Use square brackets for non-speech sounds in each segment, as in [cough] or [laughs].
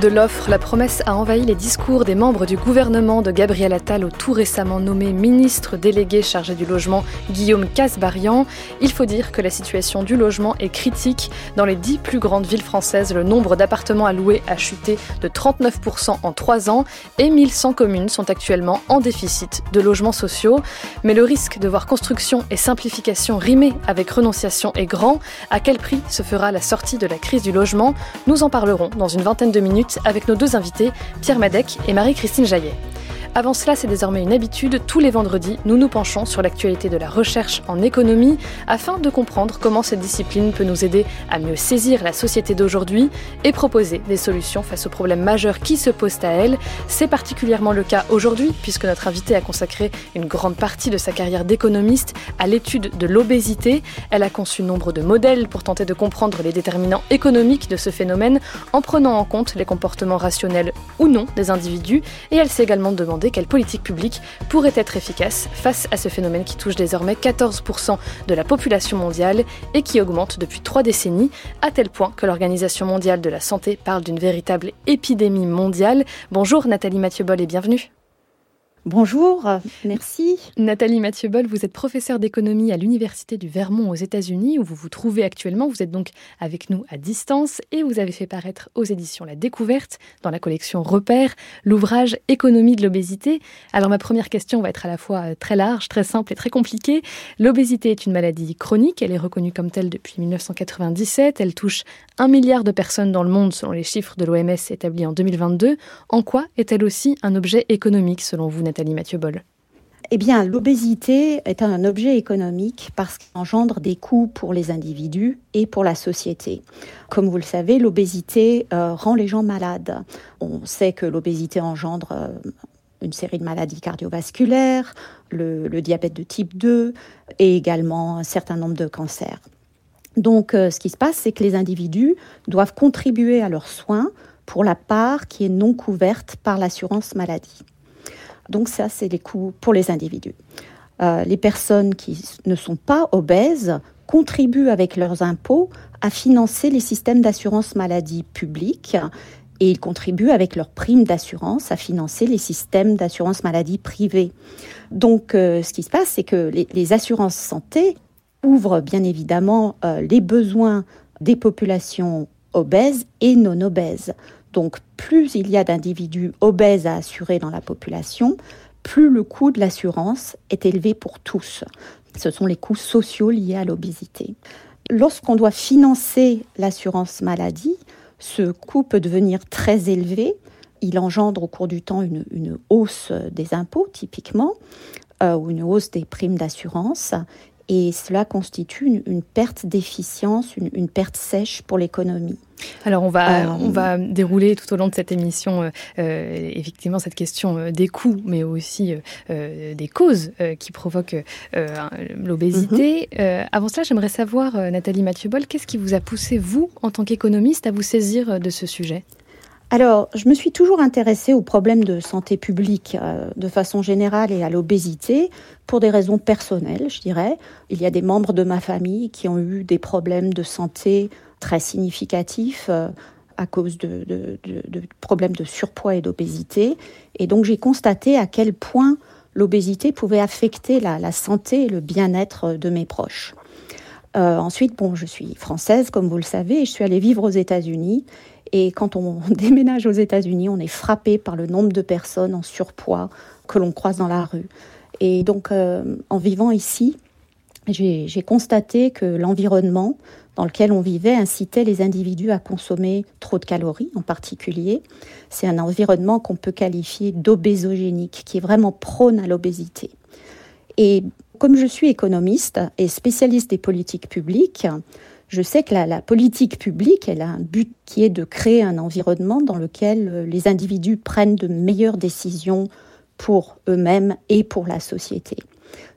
De l'offre, la promesse a envahi les discours des membres du gouvernement de Gabriel Attal au tout récemment nommé ministre délégué chargé du logement Guillaume Casbarian. Il faut dire que la situation du logement est critique. Dans les dix plus grandes villes françaises, le nombre d'appartements à louer a chuté de 39% en trois ans et 1100 communes sont actuellement en déficit de logements sociaux. Mais le risque de voir construction et simplification rimer avec renonciation est grand. À quel prix se fera la sortie de la crise du logement? Nous en parlerons dans une vingtaine de minutes avec nos deux invités, Pierre Madec et Marie-Christine Jaillet. Avant cela, c'est désormais une habitude. Tous les vendredis, nous nous penchons sur l'actualité de la recherche en économie afin de comprendre comment cette discipline peut nous aider à mieux saisir la société d'aujourd'hui et proposer des solutions face aux problèmes majeurs qui se posent à elle. C'est particulièrement le cas aujourd'hui puisque notre invitée a consacré une grande partie de sa carrière d'économiste à l'étude de l'obésité. Elle a conçu nombre de modèles pour tenter de comprendre les déterminants économiques de ce phénomène en prenant en compte les comportements rationnels ou non des individus et elle s'est également demandé quelle politique publique pourrait être efficace face à ce phénomène qui touche désormais 14% de la population mondiale et qui augmente depuis trois décennies, à tel point que l'Organisation mondiale de la santé parle d'une véritable épidémie mondiale. Bonjour Nathalie Mathieu-Boll et bienvenue. Bonjour, merci. Nathalie Mathieu-Boll, vous êtes professeure d'économie à l'Université du Vermont aux États-Unis, où vous vous trouvez actuellement. Vous êtes donc avec nous à distance et vous avez fait paraître aux éditions La Découverte, dans la collection Repères, l'ouvrage Économie de l'obésité. Alors ma première question va être à la fois euh, très large, très simple et très compliquée. L'obésité est une maladie chronique, elle est reconnue comme telle depuis 1997, elle touche un milliard de personnes dans le monde selon les chiffres de l'OMS établis en 2022. En quoi est-elle aussi un objet économique selon vous, Nathalie? Eh bien, l'obésité est un objet économique parce qu'il engendre des coûts pour les individus et pour la société. Comme vous le savez, l'obésité euh, rend les gens malades. On sait que l'obésité engendre euh, une série de maladies cardiovasculaires, le, diabète de type 2 et également un certain nombre de cancers. Donc, euh, ce qui se passe, c'est que les individus doivent contribuer à leurs soins pour la part qui est non couverte par l'assurance maladie. Donc ça, c'est les coûts pour les individus. Euh, les personnes qui ne sont pas obèses contribuent avec leurs impôts à financer les systèmes d'assurance maladie publics et ils contribuent avec leurs primes d'assurance à financer les systèmes d'assurance maladie privés. Donc euh, ce qui se passe, c'est que les, assurances santé ouvrent bien évidemment euh, les besoins des populations obèses et non obèses. Donc plus il y a d'individus obèses à assurer dans la population, plus le coût de l'assurance est élevé pour tous. Ce sont les coûts sociaux liés à l'obésité. Lorsqu'on doit financer l'assurance maladie, ce coût peut devenir très élevé. Il engendre au cours du temps une, hausse des impôts, typiquement, euh, ou une hausse des primes d'assurance. Et cela constitue une, perte d'efficience, une perte sèche pour l'économie. Alors on va, euh, on va dérouler tout au long de cette émission euh, euh, effectivement cette question des coûts, mais aussi des causes qui provoquent l'obésité. Mhm. avant cela, j'aimerais savoir, Nathalie Mathieu-Boll, qu'est-ce qui vous a poussé, vous, en tant qu'économiste, à vous saisir de ce sujet? Alors, je me suis toujours intéressée aux problèmes de santé publique de façon générale et à l'obésité pour des raisons personnelles, je dirais. Il y a des membres de ma famille qui ont eu des problèmes de santé très significatif euh, à cause de, problèmes de surpoids et d'obésité. Et donc j'ai constaté à quel point l'obésité pouvait affecter la, santé et le bien-être de mes proches. Euh, ensuite, bon, je suis française, comme vous le savez, et je suis allée vivre aux États-Unis. Et quand on [laughs] déménage aux États-Unis, on est frappé par le nombre de personnes en surpoids que l'on croise dans la rue. Et donc, euh, en vivant ici, j'ai constaté que l'environnement dans lequel on vivait incitait les individus à consommer trop de calories en particulier. C'est un environnement qu'on peut qualifier d'obésogénique, qui est vraiment prône à l'obésité. Et comme je suis économiste et spécialiste des politiques publiques, je sais que la, politique publique, elle a un but qui est de créer un environnement dans lequel les individus prennent de meilleures décisions pour eux-mêmes et pour la société.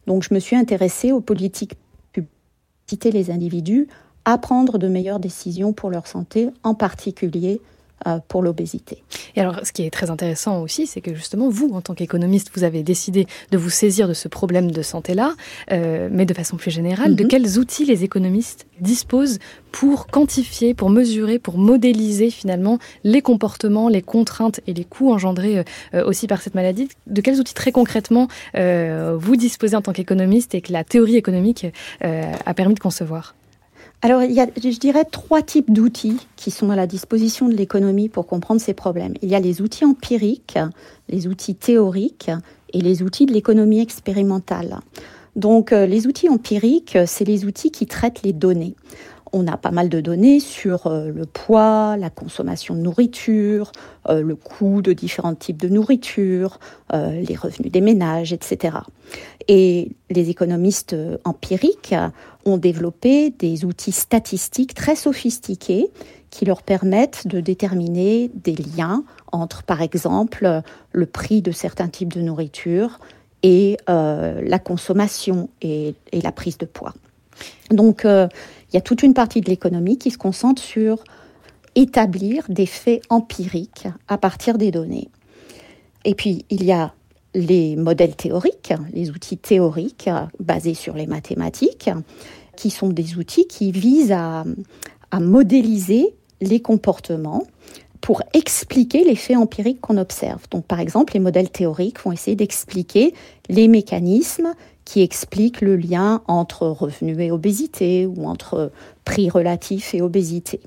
Donc je me suis intéressée aux politiques publiques, les individus à prendre de meilleures décisions pour leur santé, en particulier euh, pour l'obésité. Et alors, ce qui est très intéressant aussi, c'est que justement, vous, en tant qu'économiste, vous avez décidé de vous saisir de ce problème de santé-là, euh, mais de façon plus générale, de mhm. quels outils les économistes disposent pour quantifier, pour mesurer, pour modéliser finalement les comportements, les contraintes et les coûts engendrés euh, aussi par cette maladie? De quels outils très concrètement vous disposez en tant qu'économiste et que la théorie économique a permis de concevoir? Alors, il y a, je dirais, trois types d'outils qui sont à la disposition de l'économie pour comprendre ces problèmes. Il y a les outils empiriques, les outils théoriques et les outils de l'économie expérimentale. Donc, euh, les outils empiriques, c'est les outils qui traitent les données. On a pas mal de données sur euh, le poids, la consommation de nourriture, euh, le coût de différents types de nourriture, les revenus des ménages, etc. Et les économistes empiriques ont développé des outils statistiques très sophistiqués qui leur permettent de déterminer des liens entre, par exemple, le prix de certains types de nourriture et euh, la consommation et, la prise de poids. Donc, euh, il y a toute une partie de l'économie qui se concentre sur établir des faits empiriques à partir des données. Et puis, il y a les modèles théoriques, les outils théoriques basés sur les mathématiques, qui sont des outils qui visent à, modéliser les comportements pour expliquer les faits empiriques qu'on observe. Donc, par exemple, les modèles théoriques vont essayer d'expliquer les mécanismes qui expliquent le lien entre revenus et obésité ou entre prix relatif et obésité.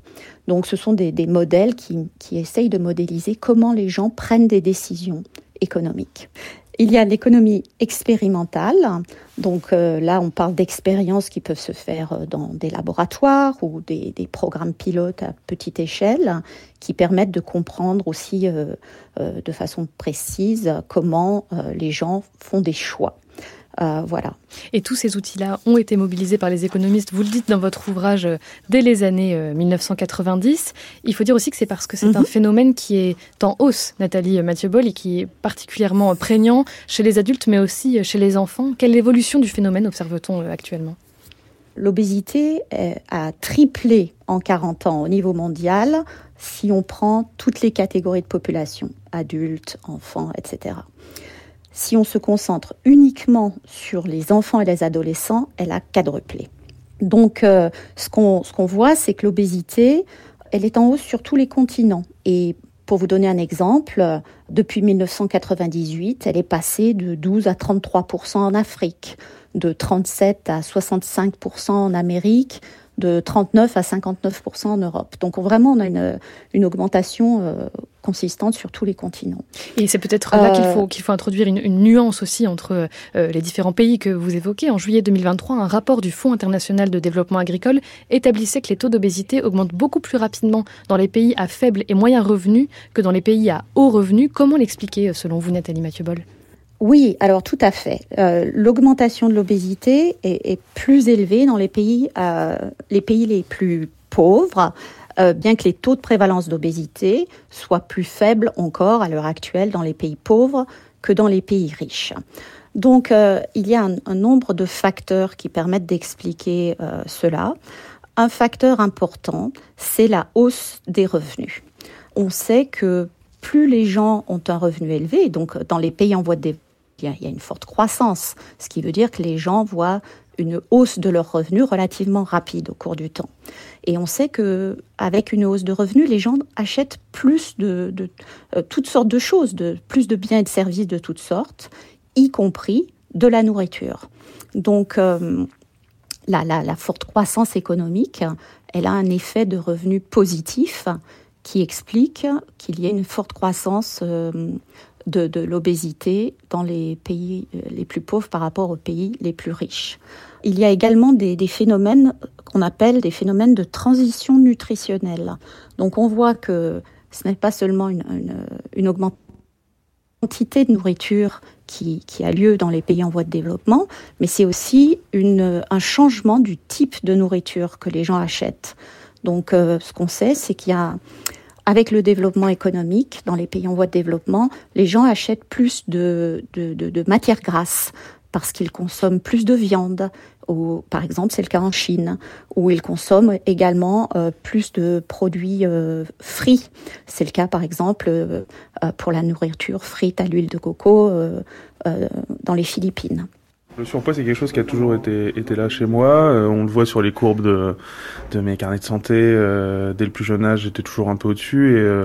Donc, ce sont des, modèles qui, qui essayent de modéliser comment les gens prennent des décisions économiques. Il y a l'économie expérimentale. Donc euh, là, on parle d'expériences qui peuvent se faire euh, dans des laboratoires ou des, programmes pilotes à petite échelle qui permettent de comprendre aussi euh, de façon précise comment les gens font des choix. Euh, voilà. Et tous ces outils-là ont été mobilisés par les économistes, vous le dites dans votre ouvrage, euh, dès les années 1990. Euh, Il faut dire aussi que c'est parce que c'est un mhm. phénomène qui est en hausse, Nathalie Mathieu Boll, et qui est particulièrement prégnant chez les adultes, mais aussi chez les enfants. Quelle évolution du phénomène observe-t-on actuellement? L'obésité a triplé en 40 ans au niveau mondial si on prend toutes les catégories de population, adultes, enfants, etc si on se concentre uniquement sur les enfants et les adolescents, elle a quadruplé. Donc, euh, ce qu'on voit, c'est que l'obésité, elle est en hausse sur tous les continents. Et pour vous donner un exemple, depuis 1998, elle est passée de 12 à 33% en Afrique, de 37 à 65% en Amérique, de 39 à 59% en Europe. Donc vraiment, on a une, une augmentation euh, consistante sur tous les continents. Et c'est peut-être là qu'il faut, euh, qu'il faut introduire une, une, nuance aussi entre euh, les différents pays que vous évoquez. En juillet 2023, un rapport du Fonds international de développement agricole établissait que les taux d'obésité augmentent beaucoup plus rapidement dans les pays à faible et moyen revenu que dans les pays à haut revenu. Comment l'expliquer selon vous, Nathalie Mathieu-Boll? Oui, alors tout à fait. Euh, l'augmentation de l'obésité est, plus élevée dans les pays, euh, les pays les plus pauvres, euh, bien que les taux de prévalence d'obésité soient plus faibles encore à l'heure actuelle dans les pays pauvres que dans les pays riches. Donc il y a un, nombre de facteurs qui permettent d'expliquer cela. Un facteur important, c'est la hausse des revenus. On sait que plus les gens ont un revenu élevé, donc dans les pays en voie de il y a une forte croissance, ce qui veut dire que les gens voient une hausse de leurs revenus relativement rapide au cours du temps. Et on sait que avec une hausse de revenus, les gens achètent plus de, euh, toutes sortes de choses, de plus de biens et de services de toutes sortes, y compris de la nourriture. Donc euh, la, forte croissance économique, elle a un effet de revenus positif qui explique qu'il y ait une forte croissance euh, de, l'obésité dans les pays euh, les plus pauvres par rapport aux pays les plus riches. Il y a également des, phénomènes qu'on appelle des phénomènes de transition nutritionnelle. Donc on voit que ce n'est pas seulement une, une, augmentation quantité de nourriture qui, a lieu dans les pays en voie de développement, mais c'est aussi une, un changement du type de nourriture que les gens achètent. Donc, euh, ce qu'on sait, c'est qu'il y a avec le développement économique dans les pays en voie de développement, les gens achètent plus de, de, de, de matières grasses parce qu'ils consomment plus de viande. Ou, par exemple, c'est le cas en Chine, où ils consomment également euh, plus de produits euh, frits. C'est le cas, par exemple, euh, pour la nourriture frite à l'huile de coco dans les Philippines. Le surpoids, c'est quelque chose qui a toujours été, été là chez moi. Euh, on le voit sur les courbes de, de mes carnets de santé. Euh, dès le plus jeune âge, j'étais toujours un peu au-dessus. Et euh,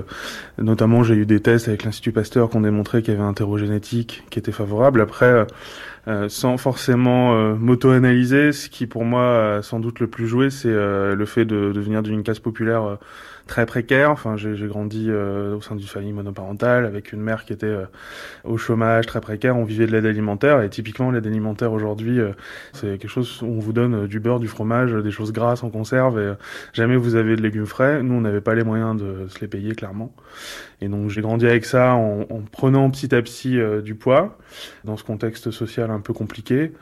notamment, j'ai eu des tests avec l'Institut Pasteur qui ont démontré qu'il y avait un terreau génétique qui était favorable. Après, sans forcément m'auto-analyser, ce qui pour moi a sans doute le plus joué, c'est le fait de, de venir d'une classe populaire très précaire. Enfin, j'ai grandi euh, au sein d'une famille monoparentale avec une mère qui était euh, au chômage, très précaire. On vivait de l'aide alimentaire et typiquement l'aide alimentaire aujourd'hui, euh, c'est quelque chose où on vous donne du beurre, du fromage, des choses grasses en conserve et jamais vous avez de légumes frais. Nous, on n'avait pas les moyens de se les payer clairement. Et donc j'ai grandi avec ça en, en prenant petit à petit du poids dans ce contexte social un peu compliqué,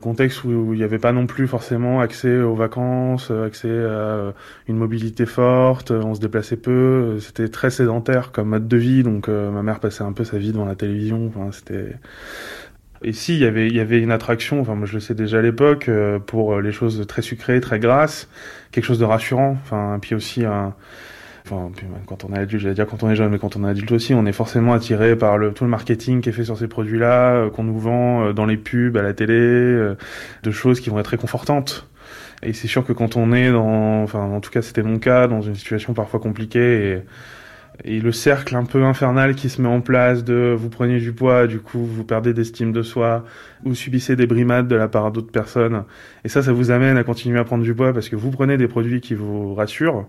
contexte où il n'y avait pas non plus forcément accès aux vacances, accès à une mobilité forte, on se déplaçait peu, c'était très sédentaire comme mode de vie, donc euh, ma mère passait un peu sa vie devant la télévision, enfin c'était et si, il y avait, y avait une attraction, enfin moi je le sais déjà à l'époque, euh, pour les choses très sucrées, très grasses, quelque chose de rassurant, enfin puis aussi un, quand on est adulte, j'allais dire quand on est jeune, mais quand on est adulte aussi, on est forcément attiré par tout le marketing qui est fait sur ces produits-là, euh, qu'on nous vend dans les pubs, à la télé, de choses qui vont être réconfortantes. Et c'est sûr que quand on est dans, enfin en tout cas c'était mon cas, dans une situation parfois compliquée et et le cercle un peu infernal qui se met en place de vous prenez du poids, du coup vous perdez d'estime de soi, ou subissez des brimades de la part d'autres personnes. Et ça, ça vous amène à continuer à prendre du poids parce que vous prenez des produits qui vous rassurent.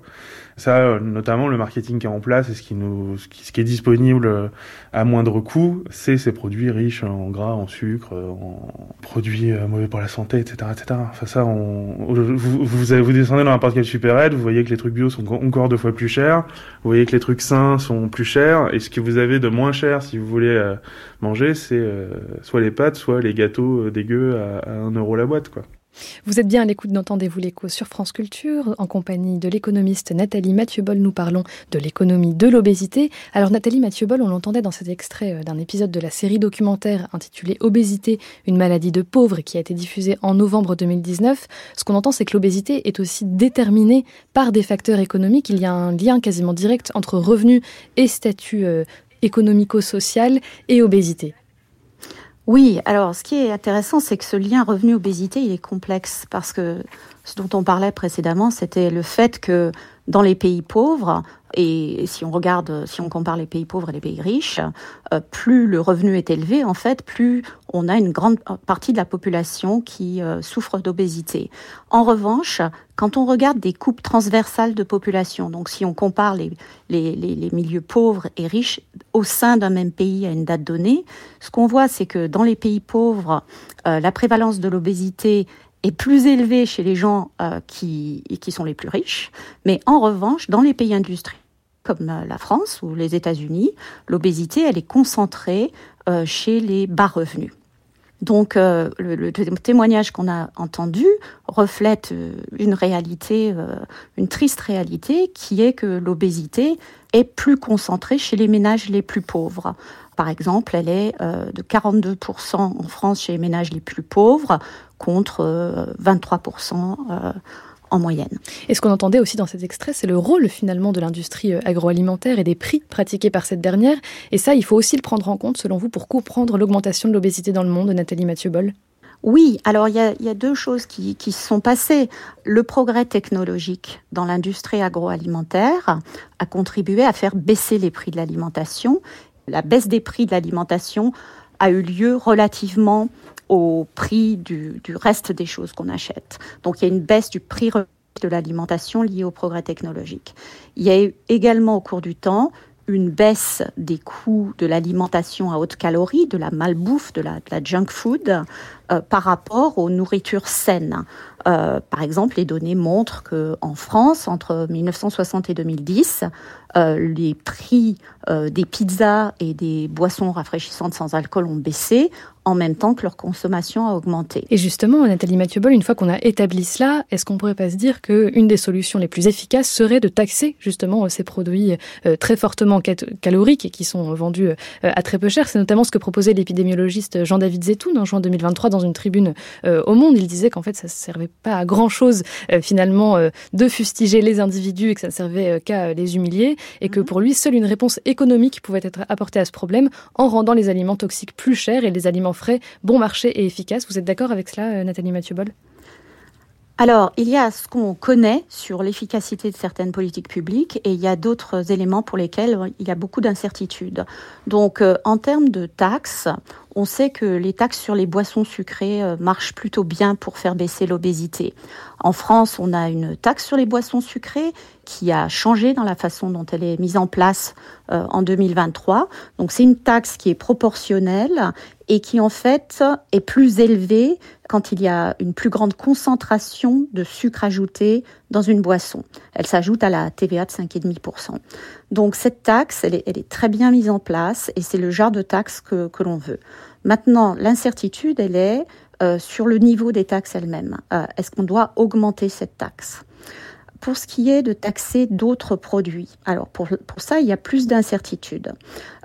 Ça, notamment le marketing qui est en place et ce qui nous, ce qui, est disponible à moindre coût, c'est ces produits riches en gras, en sucre, en produits euh, mauvais pour la santé, etc., etc. Enfin ça, on, vous, vous, vous descendez dans n'importe quel supérette, vous voyez que les trucs bio sont encore deux fois plus chers, vous voyez que les trucs sains sont plus chers, et ce que vous avez de moins cher si vous voulez euh, manger, c'est euh, soit les pâtes, soit les gâteaux dégueux à, à 1 euro la boîte, quoi. Vous êtes bien à l'écoute d'Entendez-vous l'écho sur France Culture. En compagnie de l'économiste Nathalie Mathieu-Boll, nous parlons de l'économie de l'obésité. Alors Nathalie Mathieu-Boll, on l'entendait dans cet extrait euh, d'un épisode de la série documentaire intitulée Obésité, une maladie de pauvres qui a été diffusée en novembre 2019. Ce qu'on entend, c'est que l'obésité est aussi déterminée par des facteurs économiques. Il y a un lien quasiment direct entre revenus et statut euh, économico-social et obésité. Oui, alors ce qui est intéressant, c'est que ce lien revenu-obésité, il est complexe parce que ce dont on parlait précédemment, c'était le fait que dans les pays pauvres, et si on regarde, si on compare les pays pauvres et les pays riches, euh, plus le revenu est élevé, en fait, plus on a une grande partie de la population qui euh, souffre d'obésité. En revanche, quand on regarde des coupes transversales de population, donc si on compare les, milieux pauvres et riches au sein d'un même pays à une date donnée, ce qu'on voit, c'est que dans les pays pauvres, euh, la prévalence de l'obésité est plus élevé chez les gens euh, qui, sont les plus riches, mais en revanche, dans les pays industriels comme euh, la France ou les États-Unis, l'obésité, elle est concentrée euh, chez les bas revenus. Donc le, le, témoignage qu'on a entendu reflète une réalité, une triste réalité, qui est que l'obésité est plus concentrée chez les ménages les plus pauvres. Par exemple, elle est de 42% en France chez les ménages les plus pauvres, contre 23% euh, euh, en moyenne. Et ce qu'on entendait aussi dans cet extrait, c'est le rôle finalement de l'industrie euh, agroalimentaire et des prix pratiqués par cette dernière. Et ça, il faut aussi le prendre en compte, selon vous, pour comprendre l'augmentation de l'obésité dans le monde, Nathalie Mathieu-Boll oui, alors il y, a, deux choses qui, qui se sont passées. Le progrès technologique dans l'industrie agroalimentaire a contribué à faire baisser les prix de l'alimentation. La baisse des prix de l'alimentation a eu lieu relativement au prix du, reste des choses qu'on achète. Donc il y a une baisse du prix de l'alimentation liée au progrès technologique. Il y a également au cours du temps une baisse des coûts de l'alimentation à haute calorie, de la malbouffe, de la, junk food, euh, par rapport aux nourritures saines. Euh, par exemple, les données montrent qu'en France, entre 1960 et 2010, euh, les prix euh, des pizzas et des boissons rafraîchissantes sans alcool ont baissé en même temps que leur consommation a augmenté. Et justement, Nathalie Mathieu-Boll, une fois qu'on a établi cela, est-ce qu'on pourrait pas se dire qu'une des solutions les plus efficaces serait de taxer justement ces produits euh, très fortement caloriques et qui sont vendus à très peu cher? C'est notamment ce que proposait l'épidémiologiste Jean-David Zetoun en juin 2023 dans une tribune au Monde, il disait qu'en fait ça ne servait pas à grand chose finalement de fustiger les individus et que ça ne servait qu'à les humilier et que mhm. pour lui seule une réponse économique pouvait être apportée à ce problème en rendant les aliments toxiques plus chers et les aliments frais bon marché et efficaces. Vous êtes d'accord avec cela, Nathalie Mathieu-Boll? Alors, il y a ce qu'on connaît sur l'efficacité de certaines politiques publiques et il y a d'autres éléments pour lesquels il y a beaucoup d'incertitudes. Donc, euh, en termes de taxes, on sait que les taxes sur les boissons sucrées euh, marchent plutôt bien pour faire baisser l'obésité. En France, on a une taxe sur les boissons sucrées qui a changé dans la façon dont elle est mise en place euh, en 2023. Donc c'est une taxe qui est proportionnelle et qui en fait est plus élevée quand il y a une plus grande concentration de sucre ajouté dans une boisson. Elle s'ajoute à la TVA de 5,5%. Donc cette taxe, elle est, très bien mise en place et c'est le genre de taxe que, l'on veut. Maintenant, l'incertitude, elle est euh, sur le niveau des taxes elles-mêmes. Euh, est-ce qu'on doit augmenter cette taxe? Pour ce qui est de taxer d'autres produits, alors pour, ça, il y a plus d'incertitudes.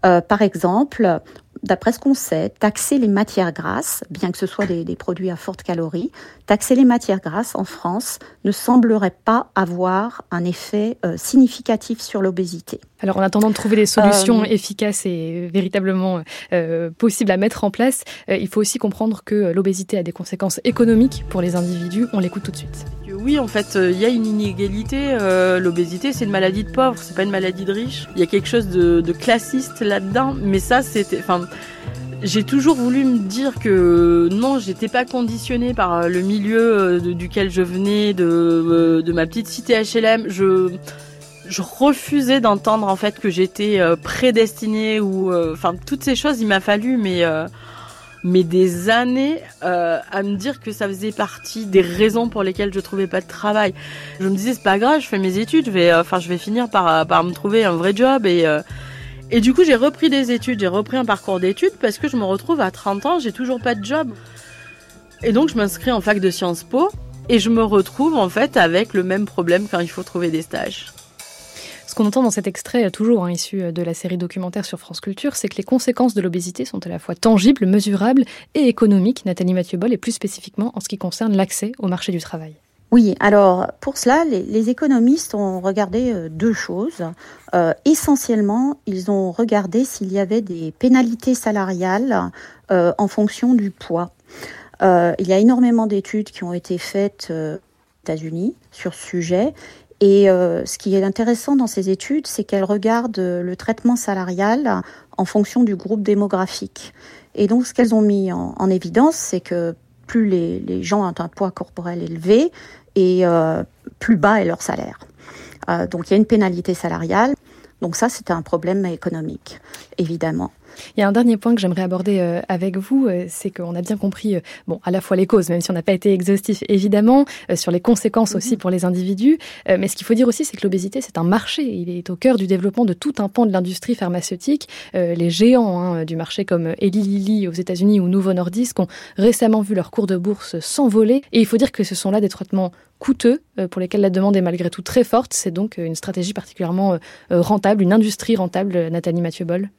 Euh, par exemple, d'après ce qu'on sait, taxer les matières grasses, bien que ce soit des, produits à forte calorie, taxer les matières grasses en France ne semblerait pas avoir un effet euh, significatif sur l'obésité. Alors en attendant de trouver des solutions euh, efficaces et véritablement euh, possibles à mettre en place, il faut aussi comprendre que l'obésité a des conséquences économiques pour les individus. On l'écoute tout de suite. Oui, en fait, il y a une inégalité. l'obésité, c'est une maladie de pauvre, c'est pas une maladie de riche. Il y a quelque chose de, classiste là-dedans, mais ça, c'était, enfin, j'ai toujours voulu me dire que non, j'étais pas conditionnée par euh, le milieu euh, duquel je venais, de, euh, ma petite cité HLM. Je, je refusais d'entendre en fait que j'étais prédestinée ou enfin toutes ces choses. Il m'a fallu mais mais des années à me dire que ça faisait partie des raisons pour lesquelles je trouvais pas de travail. Je me disais c'est pas grave, je fais mes études, je vais enfin je vais finir par par me trouver un vrai job et et du coup, j'ai repris des études, j'ai repris un parcours d'études parce que je me retrouve à 30 ans, j'ai toujours pas de job. Et donc, je m'inscris en fac de Sciences Po et je me retrouve en fait avec le même problème quand il faut trouver des stages. Ce qu'on entend dans cet extrait, toujours hein, issu de la série documentaire sur France Culture, c'est que les conséquences de l'obésité sont à la fois tangibles, mesurables et économiques, Nathalie Mathieu-Boll, et plus spécifiquement en ce qui concerne l'accès au marché du travail. Oui, alors pour cela, les, économistes ont regardé euh, deux choses. Euh, essentiellement, ils ont regardé s'il y avait des pénalités salariales euh, en fonction du poids. il y a énormément d'études qui ont été faites aux États-Unis sur ce sujet. Et ce qui est intéressant dans ces études, c'est qu'elles regardent le traitement salarial en fonction du groupe démographique. Et donc, ce qu'elles ont mis en, évidence, c'est que plus les, gens ont un poids corporel élevé, et euh, plus bas est leur salaire. Euh, donc il y a une pénalité salariale. Donc ça, c'est un problème économique, évidemment. Il y a un dernier point que j'aimerais aborder euh, avec vous, euh, c'est qu'on a bien compris, euh, bon, à la fois les causes, même si on n'a pas été exhaustif évidemment, sur les conséquences mhm. aussi pour les individus. mais ce qu'il faut dire aussi, c'est que l'obésité, c'est un marché. Il est au cœur du développement de tout un pan de l'industrie pharmaceutique. les géants hein, du marché comme Eli Lilly aux États-Unis ou Novo Nordisk ont récemment vu leur cours de bourse s'envoler. Et il faut dire que ce sont là des traitements coûteux pour lesquels la demande est malgré tout très forte. C'est donc une stratégie particulièrement rentable, une industrie rentable, Nathalie Mathieu-Boll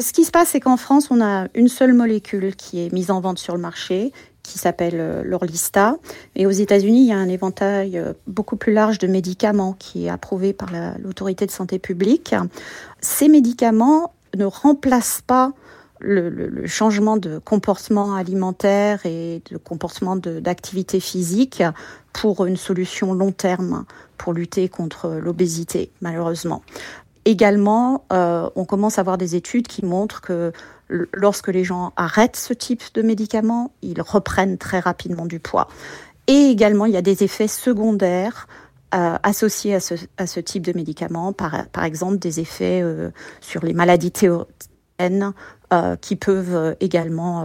ce qui se passe, c'est qu'en France, on a une seule molécule qui est mise en vente sur le marché, qui s'appelle euh, l'Orlista. Et aux États-Unis, il y a un éventail euh, beaucoup plus large de médicaments qui est approuvé par l'autorité de santé publique. Ces médicaments ne remplacent pas le, changement de comportement alimentaire et de comportement d'activité physique pour une solution long terme pour lutter contre l'obésité, malheureusement. Également, euh, on commence à avoir des études qui montrent que lorsque les gens arrêtent ce type de médicaments, ils reprennent très rapidement du poids. Et également, il y a des effets secondaires euh, associés à ce, type de médicaments, par, par exemple des effets euh, sur les maladies théoriques qui peuvent également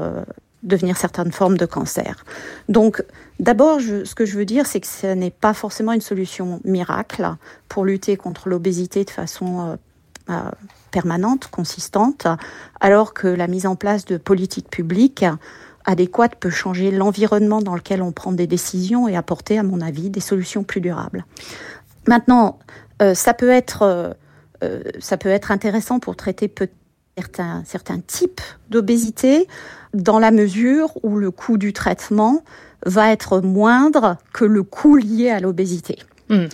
devenir certaines formes de cancer. Donc, d'abord, ce que je veux dire, c'est que ce n'est pas forcément une solution miracle pour lutter contre l'obésité de façon euh, euh, permanente, consistante, alors que la mise en place de politiques publiques adéquates peut changer l'environnement dans lequel on prend des décisions et apporter, à mon avis, des solutions plus durables. Maintenant, euh, ça peut être ça peut être intéressant pour traiter certains types d'obésité dans la mesure où le coût du traitement va être moindre que le coût lié à l'obésité. Mmh,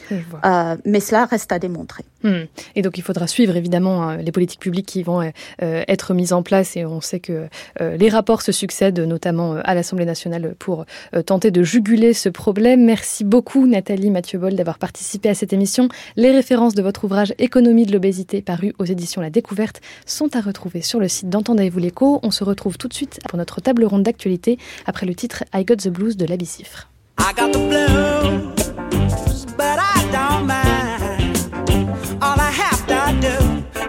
euh, mais cela reste à démontrer. Mmh. Et donc il faudra suivre évidemment euh, les politiques publiques qui vont euh, être mises en place et on sait que les rapports se succèdent notamment à l'Assemblée nationale pour tenter de juguler ce problème. Merci beaucoup Nathalie Mathieu Boll d'avoir participé à cette émission. Les références de votre ouvrage Économie de l'obésité paru aux éditions La Découverte sont à retrouver sur le site d'Entendez-vous l'écho. On se retrouve tout de suite pour notre table ronde d'actualité après le titre I Got the Blues de la Bicifre.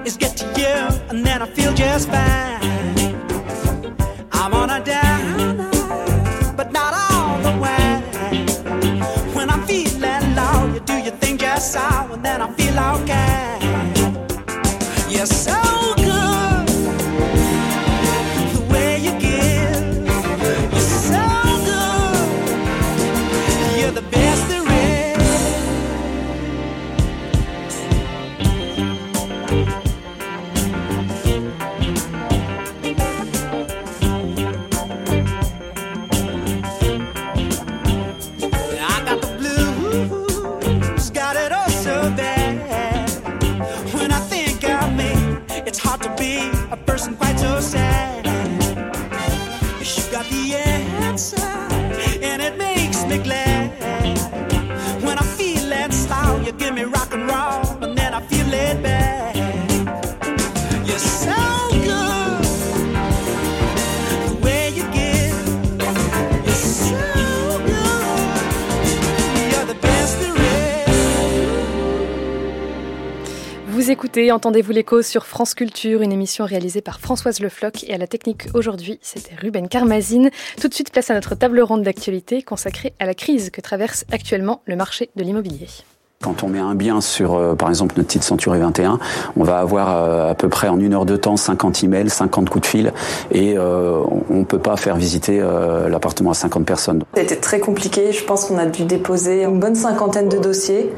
is get to you, and then I feel just fine. Écoutez Entendez-vous l'écho sur France Culture, une émission réalisée par Françoise Le Floch et à la technique aujourd'hui, c'était Ruben Carmazine. Tout de suite, place à notre table ronde d'actualité consacrée à la crise que traverse actuellement le marché de l'immobilier. Quand on met un bien sur, euh, par exemple, notre titre Century 21, on va avoir euh, à peu près en une heure de temps 50 emails, 50 coups de fil, et euh, on ne peut pas faire visiter l'appartement à 50 personnes. Ça a été très compliqué. Je pense qu'on a dû déposer une bonne cinquantaine de dossiers.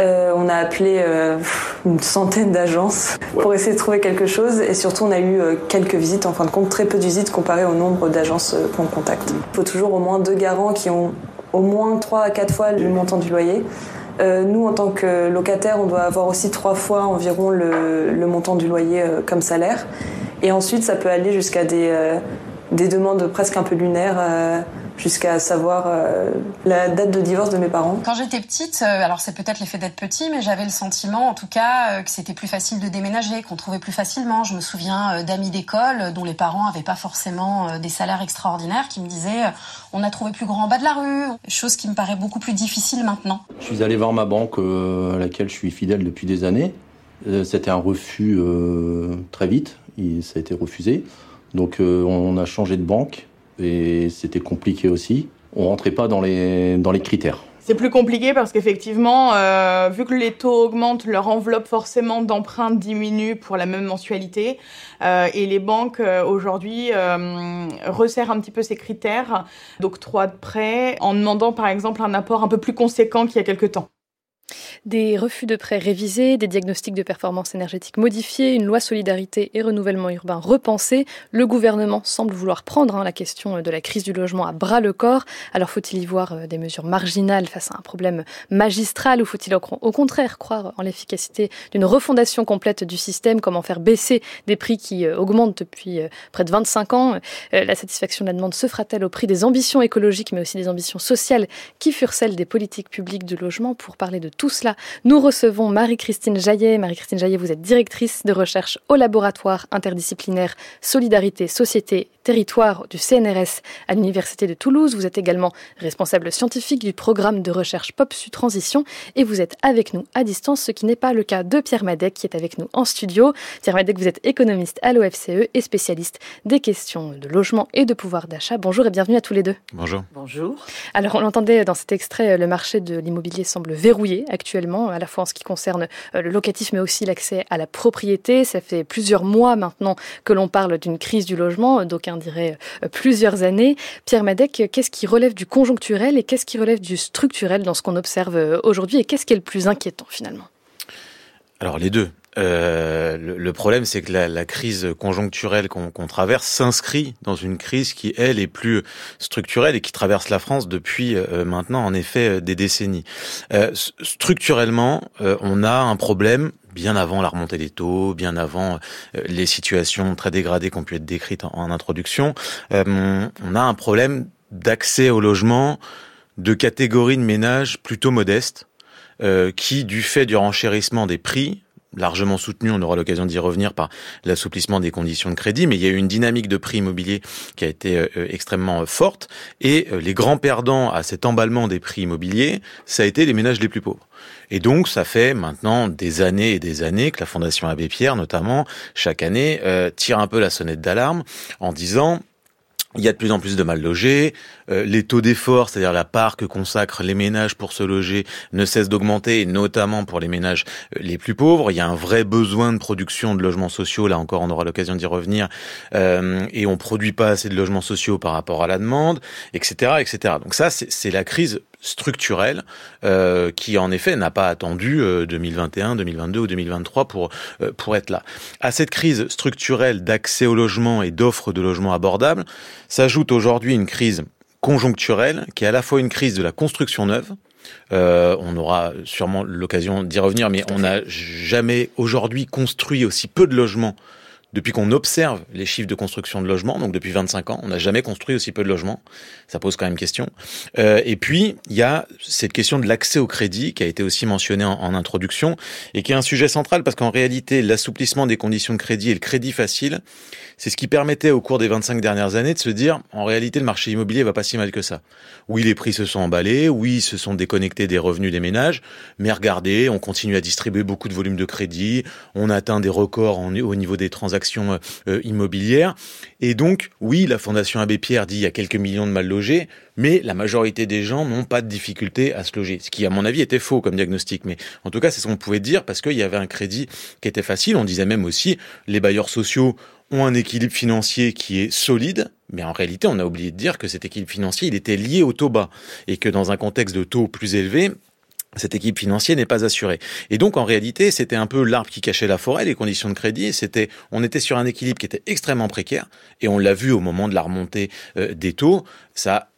Euh, on a appelé euh, une centaine d'agences pour essayer de trouver quelque chose et surtout on a eu euh, quelques visites, en fin de compte très peu de visites comparé au nombre d'agences qu'on contacte. Il faut toujours au moins deux garants qui ont au moins trois à quatre fois le montant du loyer. nous, en tant que locataire, on doit avoir aussi trois fois environ le, montant du loyer comme salaire. Et ensuite, ça peut aller jusqu'à des, des demandes presque un peu lunaires jusqu'à savoir euh, la date de divorce de mes parents. Quand j'étais petite, euh, alors c'est peut-être l'effet d'être petit, mais j'avais le sentiment en tout cas euh, que c'était plus facile de déménager, qu'on trouvait plus facilement. Je me souviens d'amis d'école dont les parents n'avaient pas forcément des salaires extraordinaires qui me disaient on a trouvé plus grand en bas de la rue, chose qui me paraît beaucoup plus difficile maintenant. Je suis allé voir ma banque à laquelle je suis fidèle depuis des années. C'était un refus très vite, ça a été refusé. Donc on a changé de banque et c'était compliqué aussi. On rentrait pas dans les, dans les critères. C'est plus compliqué parce qu'effectivement, euh, vu que les taux augmentent, leur enveloppe forcément d'emprunt diminue pour la même mensualité. Euh, et les banques euh, aujourd'hui resserrent un petit peu ces critères d'octroi de prêt en demandant par exemple un apport un peu plus conséquent qu'il y a quelques temps. Des refus de prêts révisés, des diagnostics de performance énergétique modifiés, une loi solidarité et renouvellement urbain repensée. Le gouvernement semble vouloir prendre hein, la question de la crise du logement à bras le corps. Alors faut-il y voir euh, des mesures marginales face à un problème magistral ou faut-il au contraire croire en l'efficacité d'une refondation complète du système, comment faire baisser des prix qui euh, augmentent depuis euh, près de 25 ans? La satisfaction de la demande se fera-t-elle au prix des ambitions écologiques mais aussi des ambitions sociales qui furent celles des politiques publiques de logement? Pour parler de tout cela, nous recevons Marie-Christine Jaillet. Marie-Christine Jaillet, vous êtes directrice de recherche au laboratoire interdisciplinaire Solidarité, Société, Territoire du CNRS à l'Université de Toulouse. Vous êtes également responsable scientifique du programme de recherche PopSu Transition et vous êtes avec nous à distance, ce qui n'est pas le cas de Pierre Madec qui est avec nous en studio. Pierre Madec, vous êtes économiste à l'OFCE et spécialiste des questions de logement et de pouvoir d'achat. Bonjour et bienvenue à tous les deux. Bonjour. Bonjour. Alors on l'entendait dans cet extrait, le marché de l'immobilier semble verrouillé actuellement, à la fois en ce qui concerne euh, le locatif, mais aussi l'accès à la propriété. Ça fait plusieurs mois maintenant que l'on parle d'une crise du logement, d'aucuns diraient euh, plusieurs années. Pierre Madec, qu'est-ce qui relève du conjoncturel et qu'est-ce qui relève du structurel dans ce qu'on observe euh, aujourd'hui et qu'est-ce qui est le plus inquiétant finalement? Alors les deux. Euh, le, problème, c'est que la, crise conjoncturelle qu'on traverse s'inscrit dans une crise qui, elle, est plus structurelle et qui traverse la France depuis maintenant, en effet, des décennies. Structurellement, on a un problème bien avant la remontée des taux, bien avant les situations très dégradées qui ont pu être décrites en, introduction. on a un problème d'accès au logement de catégories de ménages plutôt modestes, qui, du fait du renchérissement des prix, largement soutenu, on aura l'occasion d'y revenir par l'assouplissement des conditions de crédit, mais il y a eu une dynamique de prix immobiliers qui a été euh, euh, extrêmement euh, forte, et les grands perdants à cet emballement des prix immobiliers, ça a été les ménages les plus pauvres. Et donc, ça fait maintenant des années et des années que la Fondation Abbé Pierre, notamment, chaque année, tire un peu la sonnette d'alarme en disant il y a de plus en plus de mal logés, euh, les taux d'effort, c'est-à-dire la part que consacrent les ménages pour se loger, ne cessent d'augmenter, notamment pour les ménages euh, les plus pauvres. Il y a un vrai besoin de production de logements sociaux, là encore on aura l'occasion d'y revenir, euh, et on produit pas assez de logements sociaux par rapport à la demande, etc. etc. Donc ça, c'est la crise structurelle euh, qui en effet n'a pas attendu 2021, 2022 ou 2023 pour pour être là. À cette crise structurelle d'accès au logement et d'offres de logements abordables s'ajoute aujourd'hui une crise conjoncturelle, qui est à la fois une crise de la construction neuve, euh, on aura sûrement l'occasion d'y revenir, mais on n'a jamais aujourd'hui construit aussi peu de logements depuis qu'on observe les chiffres de construction de logements, donc depuis 25 ans, on n'a jamais construit aussi peu de logements. Ça pose quand même question. Euh, et puis, il y a cette question de l'accès au crédit qui a été aussi mentionnée en, introduction et qui est un sujet central parce qu'en réalité, l'assouplissement des conditions de crédit et le crédit facile, c'est ce qui permettait au cours des 25 dernières années de se dire, en réalité, le marché immobilier va pas si mal que ça. Oui, les prix se sont emballés, oui, ils se sont déconnectés des revenus des ménages, mais regardez, on continue à distribuer beaucoup de volumes de crédit, on atteint des records au niveau des transactions euh, euh, immobilière. Et donc, oui, la Fondation Abbé Pierre dit il y a quelques millions de mal logés, mais la majorité des gens n'ont pas de difficulté à se loger. Ce qui, à mon avis, était faux comme diagnostic. Mais en tout cas, c'est ce qu'on pouvait dire parce qu'il y avait un crédit qui était facile. On disait même aussi, les bailleurs sociaux ont un équilibre financier qui est solide, mais en réalité, on a oublié de dire que cet équilibre financier, il était lié au taux bas, et que dans un contexte de taux plus élevé, cette équipe financière n'est pas assurée. Et donc, en réalité, c'était un peu l'arbre qui cachait la forêt, les conditions de crédit. C'était, on était sur un équilibre qui était extrêmement précaire. Et on l'a vu au moment de la remontée euh, des taux. Ça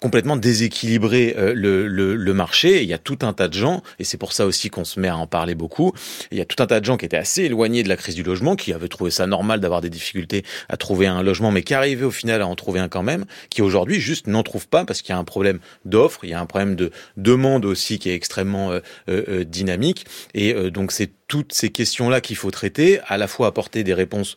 complètement déséquilibré euh, le, le, le, marché. il y a tout un tas de gens, et c'est pour ça aussi qu'on se met à en parler beaucoup, il y a tout un tas de gens qui étaient assez éloignés de la crise du logement, qui avaient trouvé ça normal d'avoir des difficultés à trouver un logement, mais qui arrivaient au final à en trouver un quand même, qui aujourd'hui juste n'en trouvent pas parce qu'il y a un problème d'offre, il y a un problème de demande aussi qui est extrêmement euh, euh, dynamique. Et donc c'est toutes ces questions-là qu'il faut traiter, à la fois apporter des réponses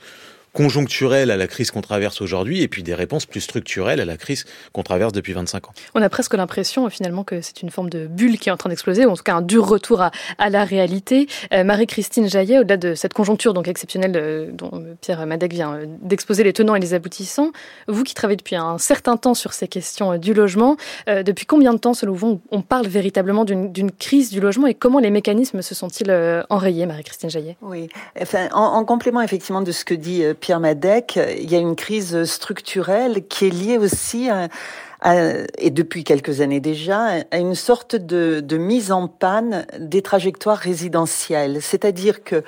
conjoncturelles à la crise qu'on traverse aujourd'hui et puis des réponses plus structurelles à la crise qu'on traverse depuis 25 ans. On a presque l'impression finalement que c'est une forme de bulle qui est en train d'exploser, ou en tout cas un dur retour à, à la réalité. Euh, Marie-Christine Jaillet, au-delà de cette conjoncture donc exceptionnelle euh, dont Pierre Madec vient euh, d'exposer les tenants et les aboutissants, vous qui travaillez depuis un certain temps sur ces questions du logement, depuis combien de temps, selon vous, on parle véritablement d'une crise du logement et comment les mécanismes se sont-ils enrayés, Marie-Christine Jaillet? Oui, enfin, en, en, complément effectivement de ce que dit Pierre Madec, il y a une crise structurelle qui est liée aussi et depuis quelques années déjà, à une sorte de, mise en panne des trajectoires résidentielles. C'est-à-dire que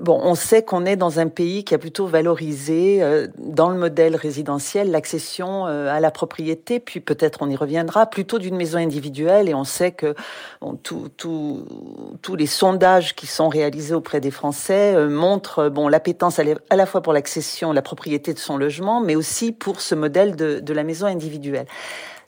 bon, on sait qu'on est dans un pays qui a plutôt valorisé euh, dans le modèle résidentiel l'accession euh, à la propriété, puis peut-être on y reviendra, plutôt d'une maison individuelle. Et on sait que bon, tous les sondages qui sont réalisés auprès des Français montrent bon l'appétence à la fois pour l'accession, la propriété de son logement, mais aussi pour ce modèle de, de la maison individuelle.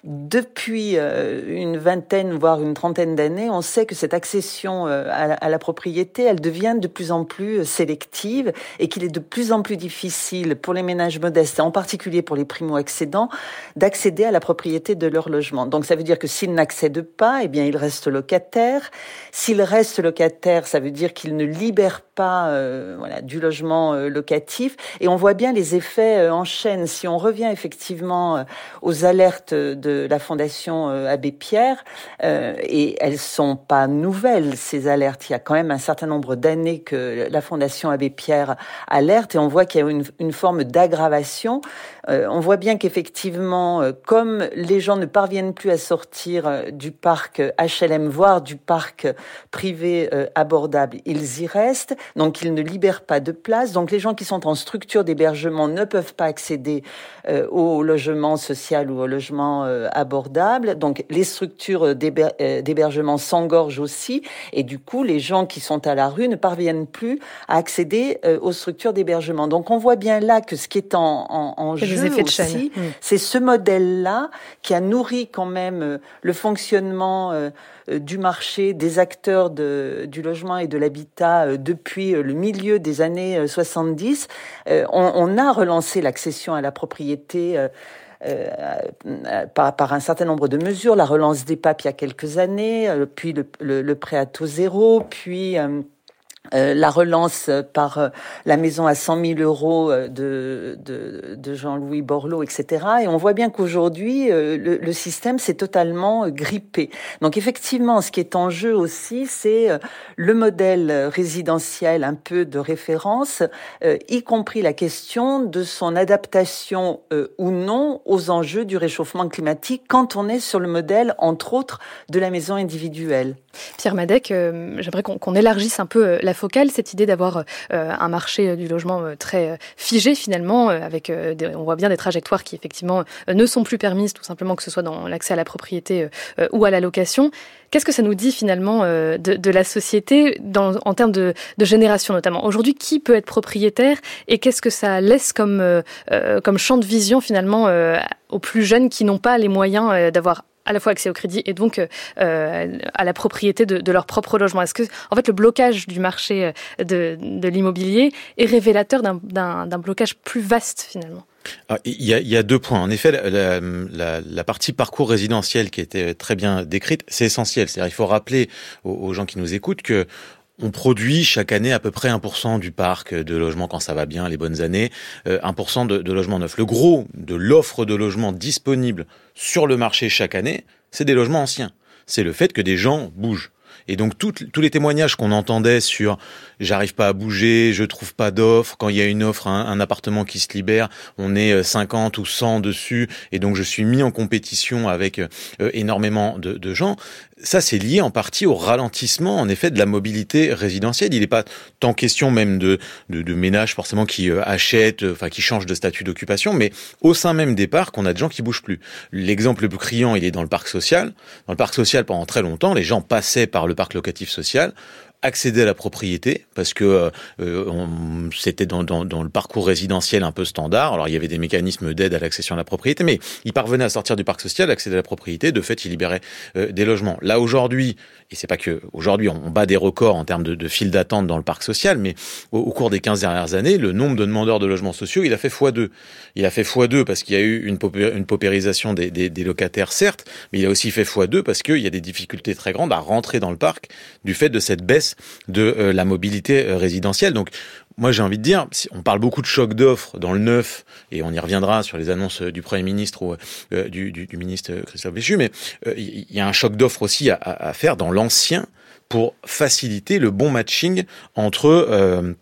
Depuis euh, une vingtaine, voire une trentaine d'années, on sait que cette accession euh, à la, propriété, elle devient de plus en plus euh, sélective et qu'il est de plus en plus difficile pour les ménages modestes, en particulier pour les primo-accédants, d'accéder à la propriété de leur logement. Donc ça veut dire que s'ils n'accèdent pas, eh bien ils restent locataires. S'ils restent locataires, ça veut dire qu'ils ne libèrent pas voilà, du logement locatif. Et on voit bien les effets en chaîne. Si on revient effectivement aux alertes de la Fondation euh, Abbé Pierre, euh, et elles sont pas nouvelles, ces alertes. Il y a quand même un certain nombre d'années que la Fondation Abbé Pierre alerte, et on voit qu'il y a une, forme d'aggravation. Euh, on voit bien qu'effectivement, comme les gens ne parviennent plus à sortir du parc HLM, voire du parc privé abordable, ils y restent. Donc ils ne libèrent pas de place. Donc les gens qui sont en structure d'hébergement ne peuvent pas accéder euh, au logement social ou au logement euh, abordable. Donc les structures euh, d'hébergement s'engorgent aussi, et du coup les gens qui sont à la rue ne parviennent plus à accéder aux structures d'hébergement. Donc on voit bien là que ce qui est en, en, en jeu aussi, mm. c'est ce modèle-là qui a nourri quand même le fonctionnement du marché des acteurs de, du logement et de l'habitat depuis le milieu des années 70. On, on a relancé l'accession à la propriété euh, par, par, un certain nombre de mesures, la relance des PAP il y a quelques années, euh, puis le, le, le prêt à taux zéro, puis euh, euh, la relance par euh, la maison à 100 000 euros euh, de, de, de Jean-Louis Borloo, etc. Et on voit bien qu'aujourd'hui, le, le, système s'est totalement grippé. Donc effectivement, ce qui est en jeu aussi, c'est le modèle résidentiel un peu de référence, y compris la question de son adaptation ou non aux enjeux du réchauffement climatique quand on est sur le modèle, entre autres, de la maison individuelle. Pierre Madec, j'aimerais qu'on élargisse un peu la focale, cette idée d'avoir euh, un marché du logement euh, très euh, figé finalement, avec on voit bien des trajectoires qui effectivement ne sont plus permises, tout simplement que ce soit dans l'accès à la propriété ou à la location. Qu'est-ce que ça nous dit finalement de, la société en termes de, génération notamment? Aujourd'hui, qui peut être propriétaire et qu'est-ce que ça laisse comme, euh, comme champ de vision finalement euh, aux plus jeunes qui n'ont pas les moyens d'avoir à la fois accès au crédit et donc euh, à la propriété de, leur propre logement. Est-ce que, en fait, le blocage du marché euh, de, l'immobilier est révélateur d'un blocage plus vaste finalement? Ah, il y, a, deux points. En effet, la, partie parcours résidentiel qui était très bien décrite, c'est essentiel. C'est-à-dire, il faut rappeler aux gens qui nous écoutent que on produit chaque année à peu près 1% du parc de logements quand ça va bien, les bonnes années, 1% euh, de, logements neufs. Le gros de l'offre de logements disponible sur le marché chaque année, c'est des logements anciens. C'est le fait que des gens bougent. Et donc tous les témoignages qu'on entendait sur j'arrive pas à bouger, je trouve pas d'offre, quand il y a une offre, un, appartement qui se libère, on est 50 euh, ou 100 dessus, et donc je suis mis en compétition avec euh, énormément de gens. Ça, c'est lié en partie au ralentissement, en effet, de la mobilité résidentielle. Il n'est pas tant question même de, de, ménages forcément qui euh, achètent, enfin qui changent de statut d'occupation, mais au sein même des parcs, on a des gens qui bougent plus. L'exemple le plus criant, il est dans le parc social. Dans le parc social, pendant très longtemps, les gens passaient par le parc locatif social accéder à la propriété parce que euh, c'était dans, dans, dans, le parcours résidentiel un peu standard. Alors il y avait des mécanismes d'aide à l'accession à la propriété, mais ils parvenaient à sortir du parc social, accéder à la propriété. De fait, ils libéraient euh, des logements. Là aujourd'hui, et c'est pas que aujourd'hui on bat des records en termes de, de files d'attente dans le parc social, mais au, cours des 15 dernières années, le nombre de demandeurs de logements sociaux, il a fait x2. Il a fait x2 parce qu'il y a eu une, une paupérisation des, des, des, locataires, certes, mais il a aussi fait x2 parce qu'il y a des difficultés très grandes à rentrer dans le parc du fait de cette baisse de euh, la mobilité euh, résidentielle. Donc moi, j'ai envie de dire, on parle beaucoup de choc d'offres dans le neuf, et on y reviendra sur les annonces euh, du Premier ministre ou du, ministre Christophe Béchu, mais il y a un choc d'offres aussi à, faire dans l'ancien pour faciliter le bon matching entre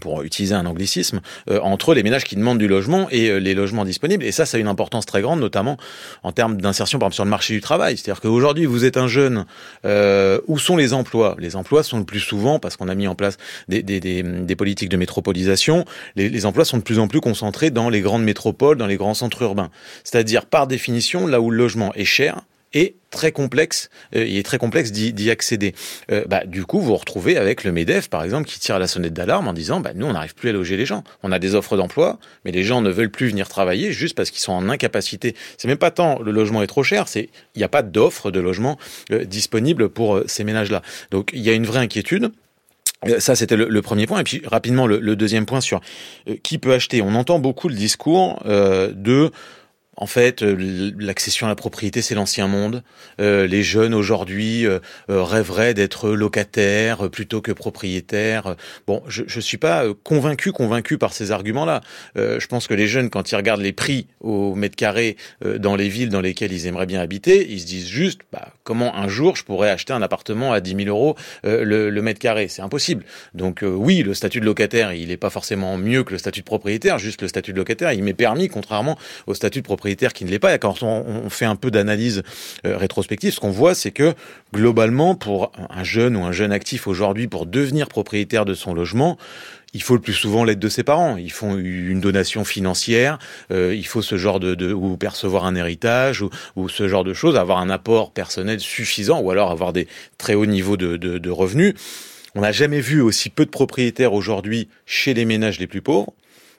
pour utiliser un anglicisme, euh, entre les ménages qui demandent du logement et euh, les logements disponibles. Et ça, ça a une importance très grande, notamment en termes d'insertion, par exemple, sur le marché du travail. C'est-à-dire qu'aujourd'hui, vous êtes un jeune, euh, où sont les emplois? Les emplois sont le plus souvent, parce qu'on a mis en place des, des, des, des politiques de métropolisation, les, les, emplois sont de plus en plus concentrés dans les grandes métropoles, dans les grands centres urbains. C'est-à-dire, par définition, là où le logement est cher, et très complexe, euh, il est très complexe d'y accéder. Euh, bah, du coup, vous vous retrouvez avec le MEDEF, par exemple, qui tire la sonnette d'alarme en disant, bah, nous, on n'arrive plus à loger les gens. On a des offres d'emploi, mais les gens ne veulent plus venir travailler juste parce qu'ils sont en incapacité. C'est même pas tant le logement est trop cher, c'est il n'y a pas d'offre de logement euh, disponible pour euh, ces ménages-là. Donc, il y a une vraie inquiétude. Euh, ça, c'était le, le, premier point. Et puis, rapidement, le, le deuxième point sur euh, qui peut acheter. On entend beaucoup le discours de en fait, euh, l'accession à la propriété, c'est l'ancien monde. Euh, les jeunes aujourd'hui euh, euh rêveraient d'être locataires plutôt que propriétaires. Bon, je ne suis pas convaincu, convaincu par ces arguments-là. Euh, je pense que les jeunes, quand ils regardent les prix au mètre carré dans les villes dans lesquelles ils aimeraient bien habiter, ils se disent juste, bah, comment un jour je pourrais acheter un appartement à 10 000 euros le, le, mètre carré C'est impossible. Donc oui, le statut de locataire, il n'est pas forcément mieux que le statut de propriétaire. Juste le statut de locataire, il m'est permis, contrairement au statut de propriétaire, propriétaire qui ne l'est pas. Quand on, fait un peu d'analyse rétrospective, ce qu'on voit, c'est que globalement, pour un jeune ou un jeune actif aujourd'hui, pour devenir propriétaire de son logement, il faut le plus souvent l'aide de ses parents. Ils font une donation financière, euh, il faut ce genre de, ou percevoir un héritage ou, ce genre de choses, avoir un apport personnel suffisant ou alors avoir des très hauts niveaux de revenus. On n'a jamais vu aussi peu de propriétaires aujourd'hui chez les ménages les plus pauvres.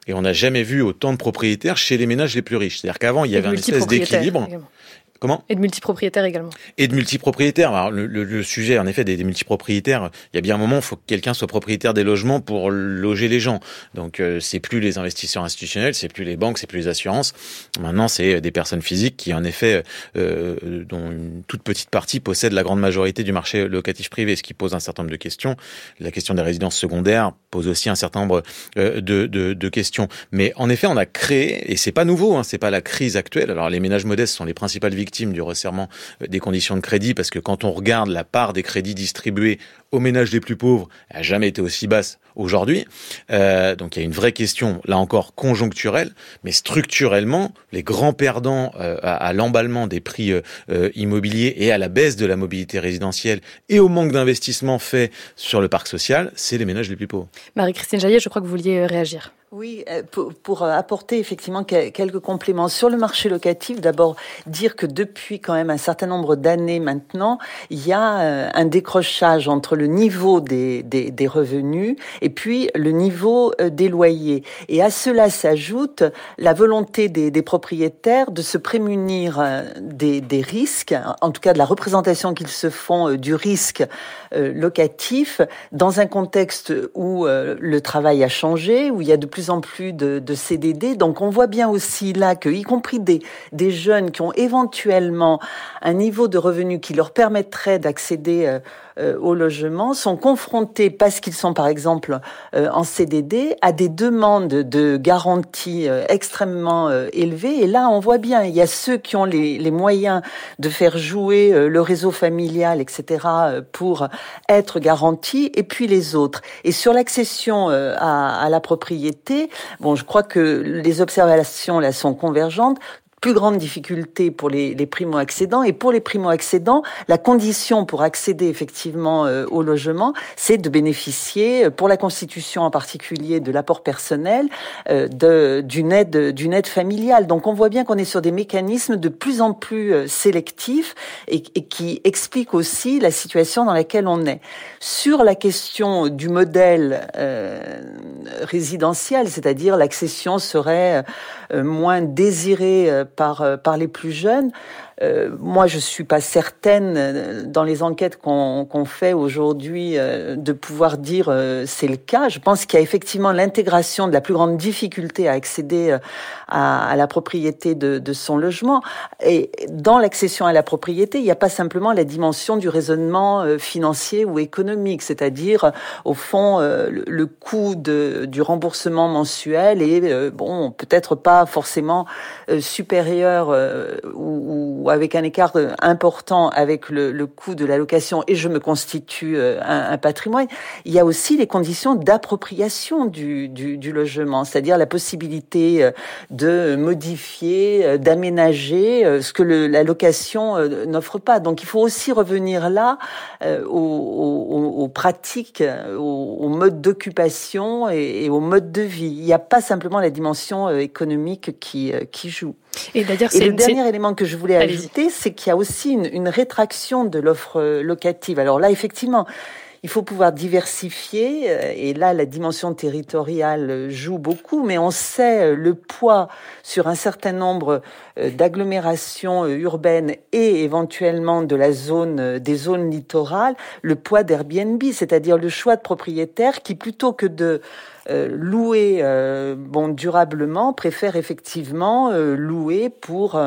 Et on n'a jamais vu autant de propriétaires chez les ménages les plus riches. C'est-à-dire qu'avant, il y avait un espèce d'équilibre. Comment Et de multipropriétaires également. Et de multipropriétaires. Alors, le, le, le, sujet, en effet, des, des, multipropriétaires, il y a bien un moment, il faut que quelqu'un soit propriétaire des logements pour loger les gens. Donc, euh, c'est plus les investisseurs institutionnels, c'est plus les banques, c'est plus les assurances. Maintenant, c'est des personnes physiques qui, en effet, euh, dont une toute petite partie possède la grande majorité du marché locatif privé, ce qui pose un certain nombre de questions. La question des résidences secondaires pose aussi un certain nombre euh, de, de, de, questions. Mais en effet, on a créé, et c'est pas nouveau, hein, c'est pas la crise actuelle. Alors, les ménages modestes sont les principales victimes victime du resserrement euh, des conditions de crédit parce que quand on regarde la part des crédits distribués aux ménages les plus pauvres, n'a jamais été aussi basse aujourd'hui. Euh, donc il y a une vraie question, là encore, conjoncturelle, mais structurellement, les grands perdants euh, à, à l'emballement des prix euh, euh, immobiliers et à la baisse de la mobilité résidentielle et au manque d'investissement fait sur le parc social, c'est les ménages les plus pauvres. Marie-Christine Jaillet, je crois que vous vouliez réagir. Oui, pour, pour, apporter effectivement quelques compléments sur le marché locatif, d'abord dire que depuis quand même un certain nombre d'années maintenant, il y a un décrochage entre le niveau des, des, revenus et puis le niveau des loyers. Et à cela s'ajoute la volonté des, propriétaires de se prémunir des, des, risques, en tout cas de la représentation qu'ils se font du risque locatif, dans un contexte où le travail a changé, où il y a de plus en plus de, de, CDD. Donc on voit bien aussi là que, y compris des, des jeunes qui ont éventuellement un niveau de revenu qui leur permettrait d'accéder euh, euh, au logement sont confrontés, parce qu'ils sont par exemple euh, en CDD, à des demandes de garantie euh, extrêmement euh, élevées. Et là, on voit bien, il y a ceux qui ont les, les moyens de faire jouer euh, le réseau familial, etc., pour être garantis, et puis les autres. Et sur l'accession à, à la propriété, bon, je crois que les observations là sont convergentes plus grande difficulté pour les, les primo-accédants. Et pour les primo-accédants, la condition pour accéder effectivement euh, au logement, c'est de bénéficier, euh, pour la Constitution en particulier, de l'apport personnel, euh, d'une aide, d'une aide familiale. Donc on voit bien qu'on est sur des mécanismes de plus en plus euh, sélectifs et, et, qui expliquent aussi la situation dans laquelle on est. Sur la question du modèle euh, résidentiel, c'est-à-dire l'accession serait moins désirée par, euh, par les plus jeunes. Euh, moi, je suis pas certaine euh, dans les enquêtes qu'on qu fait aujourd'hui de pouvoir dire c'est le cas. Je pense qu'il y a effectivement l'intégration de la plus grande difficulté à accéder à, à, la propriété de, de, son logement. Et dans l'accession à la propriété, il n'y a pas simplement la dimension du raisonnement financier ou économique, c'est-à-dire au fond le, le, coût de, du remboursement mensuel est bon peut-être pas forcément supérieur ou, ou avec un écart important avec le, le coût de la location et je me constitue euh, un, un, patrimoine, il y a aussi les conditions d'appropriation du, du, du, logement, c'est-à-dire la possibilité euh, de modifier, euh, d'aménager ce que le, la location n'offre pas. Donc il faut aussi revenir là aux, aux, aux pratiques, aux, aux modes d'occupation et, et, aux modes de vie. Il n'y a pas simplement la dimension économique qui, qui joue. Et d'ailleurs, le dernier élément que je voulais ajouter, c'est qu'il y a aussi une, une rétraction de l'offre locative. Alors là, effectivement, il faut pouvoir diversifier, euh, et là, la dimension territoriale joue beaucoup, mais on sait le poids sur un certain nombre euh, d'agglomérations urbaines et éventuellement de la zone, des zones littorales, le poids d'Airbnb, c'est-à-dire le choix de propriétaires qui, plutôt que de euh, louer euh, bon durablement préfère effectivement euh, louer pour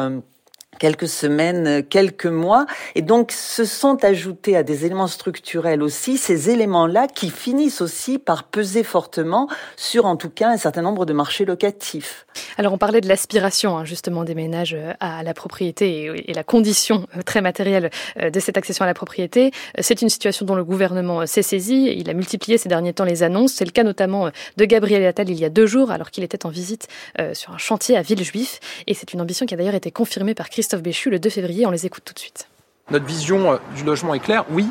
quelques semaines, quelques mois. Et donc, se sont ajoutés à des éléments structurels aussi ces éléments-là qui finissent aussi par peser fortement sur, en tout cas, un certain nombre de marchés locatifs. Alors, on parlait de l'aspiration, hein, justement, des ménages euh, à la propriété et, la condition euh, très matérielle euh, de cette accession à la propriété. C'est une situation dont le gouvernement s'est saisi. Il a multiplié ces derniers temps les annonces. C'est le cas notamment de Gabriel Attal il y a deux jours, alors qu'il était en visite sur un chantier à Villejuif. Et c'est une ambition qui a d'ailleurs été confirmée par Christophe Christophe Béchu le 2 février. On les écoute tout de suite. Notre vision euh, du logement est claire. Oui,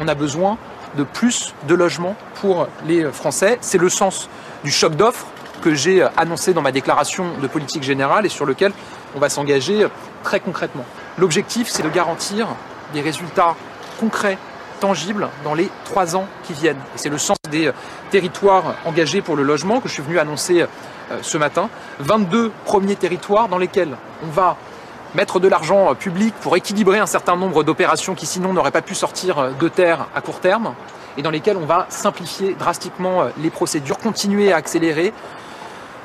on a besoin de plus de logements pour les Français. C'est le sens du choc d'offres que j'ai euh, annoncé dans ma déclaration de politique générale et sur lequel on va s'engager euh, très concrètement. L'objectif, c'est de garantir des résultats concrets, tangibles, dans les trois ans qui viennent. C'est le sens des territoires engagés pour le logement que je suis venu annoncer ce matin. 22 premiers territoires dans lesquels on va mettre de l'argent euh, public pour équilibrer un certain nombre d'opérations qui sinon n'auraient pas pu sortir euh, de terre à court terme et dans lesquelles on va simplifier drastiquement euh, les procédures, continuer à accélérer,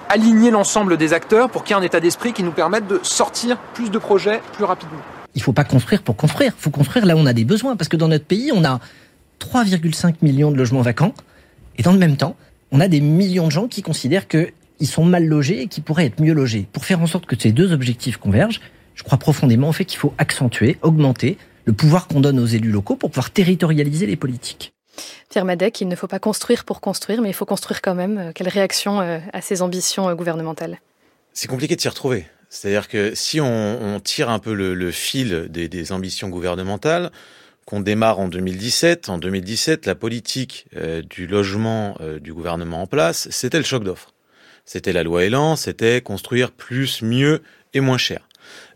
aligner l'ensemble des acteurs pour qu'il y ait un état d'esprit qui nous permette de sortir plus de projets plus rapidement. Il ne faut pas construire pour construire, il faut construire là où on a des besoins parce que dans notre pays, on a 3,5 millions de logements vacants et dans le même temps, on a des millions de gens qui considèrent qu'ils sont mal logés et qui pourraient être mieux logés. Pour faire en sorte que ces deux objectifs convergent, je crois profondément au fait qu'il faut accentuer, augmenter le pouvoir qu'on donne aux élus locaux pour pouvoir territorialiser les politiques. Pierre Madec, il ne faut pas construire pour construire, mais il faut construire quand même. Euh, quelle réaction euh, à ces ambitions euh, gouvernementales? C'est compliqué de s'y retrouver. C'est-à-dire que si on, tire un peu le, fil des, ambitions gouvernementales, qu'on démarre en 2017, en 2017, la politique du logement du gouvernement en place, c'était le choc d'offres. C'était la loi Elan, c'était construire plus, mieux et moins cher.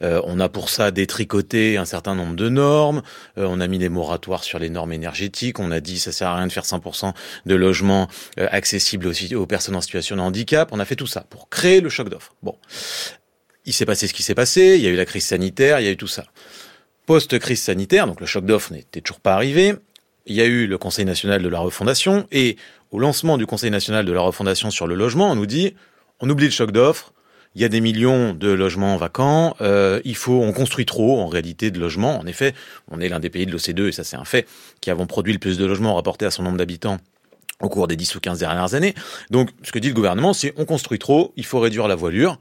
Euh, on a pour ça détricoté un certain nombre de normes. Euh, on a mis des moratoires sur les normes énergétiques. On a dit ça sert à rien de faire 100% de logements euh, accessibles aux personnes en situation de handicap. On a fait tout ça pour créer le choc d'offres. Bon, il s'est passé ce qui s'est passé. Il y a eu la crise sanitaire. Il y a eu tout ça. Post-crise sanitaire, donc le choc d'offres n'était toujours pas arrivé. Il y a eu le Conseil national de la refondation et au lancement du Conseil national de la refondation sur le logement, on nous dit on oublie le choc d'offres, il y a des millions de logements vacants. Euh, il faut, on construit trop en réalité de logements. En effet, on est l'un des pays de l'OCDE et ça c'est un fait qui avons produit le plus de logements rapportés à son nombre d'habitants au cours des 10 ou 15 dernières années. Donc, ce que dit le gouvernement, c'est on construit trop, il faut réduire la voilure,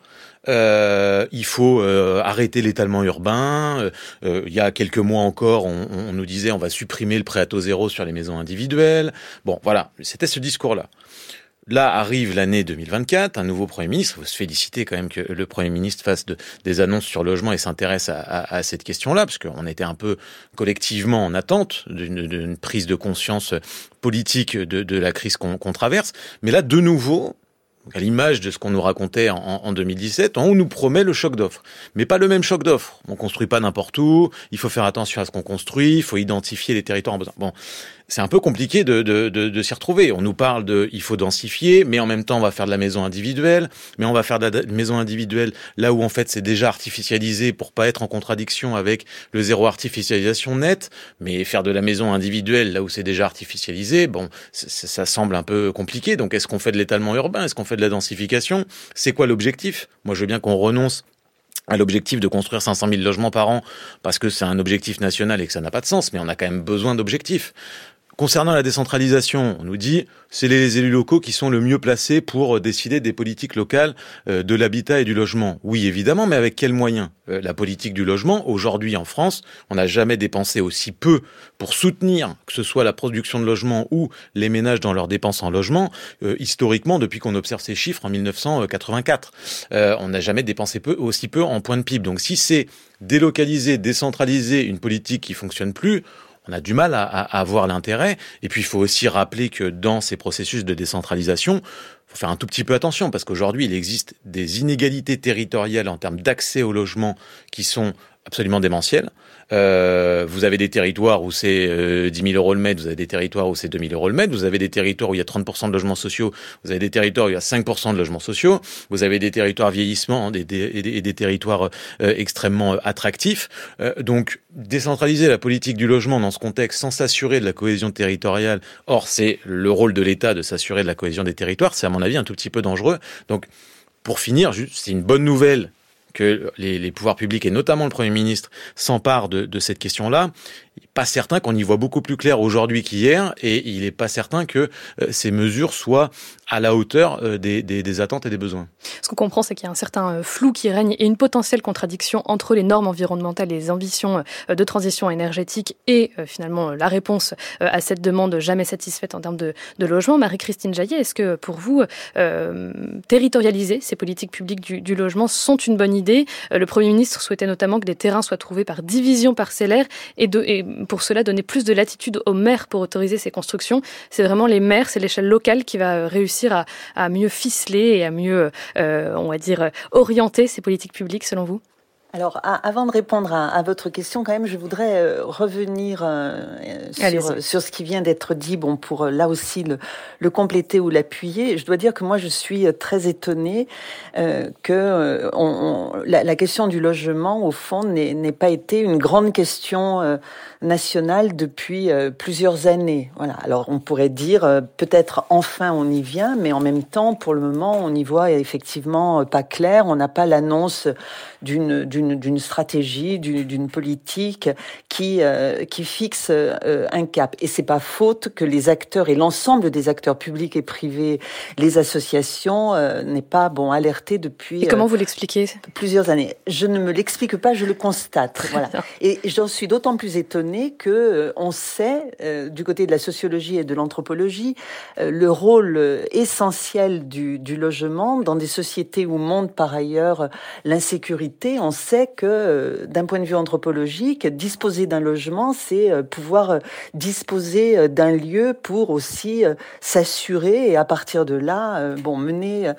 euh, il faut euh, arrêter l'étalement urbain. Il y a quelques mois encore, on, on, nous disait on va supprimer le prêt à taux zéro sur les maisons individuelles. Bon, voilà, c'était ce discours-là. Là arrive l'année 2024, un nouveau Premier ministre. Il faut se féliciter quand même que le Premier ministre fasse des annonces sur le logement et s'intéresse à, cette question-là, parce qu'on était un peu collectivement en attente d'une prise de conscience politique de, la crise qu'on traverse. Mais là, de nouveau, à l'image de ce qu'on nous racontait en, en 2017, on nous promet le choc d'offres. Mais pas le même choc d'offres. On construit pas n'importe où, il faut faire attention à ce qu'on construit, il faut identifier les territoires en besoin. Bon, c'est un peu compliqué de, de, de, de s'y retrouver. On nous parle de il faut densifier, mais en même temps on va faire de la maison individuelle, mais on va faire de la maison individuelle là où en fait c'est déjà artificialisé pour pas être en contradiction avec le zéro artificialisation net, mais faire de la maison individuelle là où c'est déjà artificialisé, bon, ça semble un peu compliqué. Donc est-ce qu'on fait de l'étalement urbain, est-ce qu'on fait de la densification? C'est quoi l'objectif? Moi je veux bien qu'on renonce à l'objectif de construire 500 000 logements par an parce que c'est un objectif national et que ça n'a pas de sens, mais on a quand même besoin d'objectifs. Concernant la décentralisation, on nous dit c'est les élus locaux qui sont le mieux placés pour décider des politiques locales euh, de l'habitat et du logement. Oui, évidemment, mais avec quels moyens? Euh, La politique du logement, aujourd'hui en France, on n'a jamais dépensé aussi peu pour soutenir que ce soit la production de logements ou les ménages dans leurs dépenses en logement, euh, historiquement, depuis qu'on observe ces chiffres en 1984. on n'a jamais dépensé peu, aussi peu en point de PIB. Donc si c'est délocaliser, décentraliser une politique qui fonctionne plus, on a du mal à, avoir l'intérêt. Et puis il faut aussi rappeler que dans ces processus de décentralisation, faut faire un tout petit peu attention parce qu'aujourd'hui il existe des inégalités territoriales en termes d'accès au logement qui sont absolument démentielles. Euh, vous avez des territoires où c'est euh, 10 000 euros le mètre, vous avez des territoires où c'est 2 000 euros le mètre, vous avez des territoires où il y a 30% de logements sociaux, vous avez des territoires où il y a 5% de logements sociaux, vous avez des territoires vieillissement et des, territoires euh, extrêmement euh, attractifs. donc, décentraliser la politique du logement dans ce contexte sans s'assurer de la cohésion territoriale, or c'est le rôle de l'État de s'assurer de la cohésion des territoires, c'est à mon avis un tout petit peu dangereux. Donc, pour finir, c'est une bonne nouvelle que les, pouvoirs publics et notamment le Premier ministre s'emparent de, de cette question-là pas certain qu'on y voit beaucoup plus clair aujourd'hui qu'hier, et il n'est pas certain que euh, ces mesures soient à la hauteur euh, des, des, des attentes et des besoins. Ce qu'on comprend, c'est qu'il y a un certain euh, flou qui règne et une potentielle contradiction entre les normes environnementales les ambitions de transition énergétique et finalement la réponse à cette demande jamais satisfaite en termes de, de logement. Marie-Christine Jaillet, est-ce que pour vous, euh, territorialiser ces politiques publiques du, du, logement sont une bonne idée? Le Premier ministre souhaitait notamment que des terrains soient trouvés par division parcellaire et, de, et pour cela donner plus de latitude aux maires pour autoriser ces constructions. C'est vraiment les maires, c'est l'échelle locale qui va réussir à, mieux ficeler et à mieux, euh, on va dire, orienter ces politiques publiques, selon vous? Alors, avant de répondre à, à, votre question, quand même, je voudrais euh, revenir euh, sur, sur, ce qui vient d'être dit, bon, pour euh, là aussi le, le compléter ou l'appuyer. Je dois dire que moi, je suis très étonnée euh, que on, on, la, la, question du logement, au fond, n'ait pas été une grande question nationale depuis plusieurs années. Voilà. Alors, on pourrait dire peut-être enfin on y vient, mais en même temps, pour le moment, on y voit effectivement pas clair. On n'a pas l'annonce d'une d'une stratégie, d'une politique qui euh, qui fixe euh, un cap. Et c'est pas faute que les acteurs et l'ensemble des acteurs publics et privés, les associations, euh, n'aient pas bon alerté depuis. Et comment vous l'expliquez? Plusieurs années. Je ne me l'explique pas, je le constate. voilà. Et j'en suis d'autant plus étonnée que euh, on sait du côté de la sociologie et de l'anthropologie le rôle essentiel du, du logement dans des sociétés où monte par ailleurs l'insécurité. On sait que, euh, d'un point de vue anthropologique, disposer d'un logement, c'est euh, pouvoir euh, disposer d'un lieu pour aussi s'assurer et à partir de là, bon, mener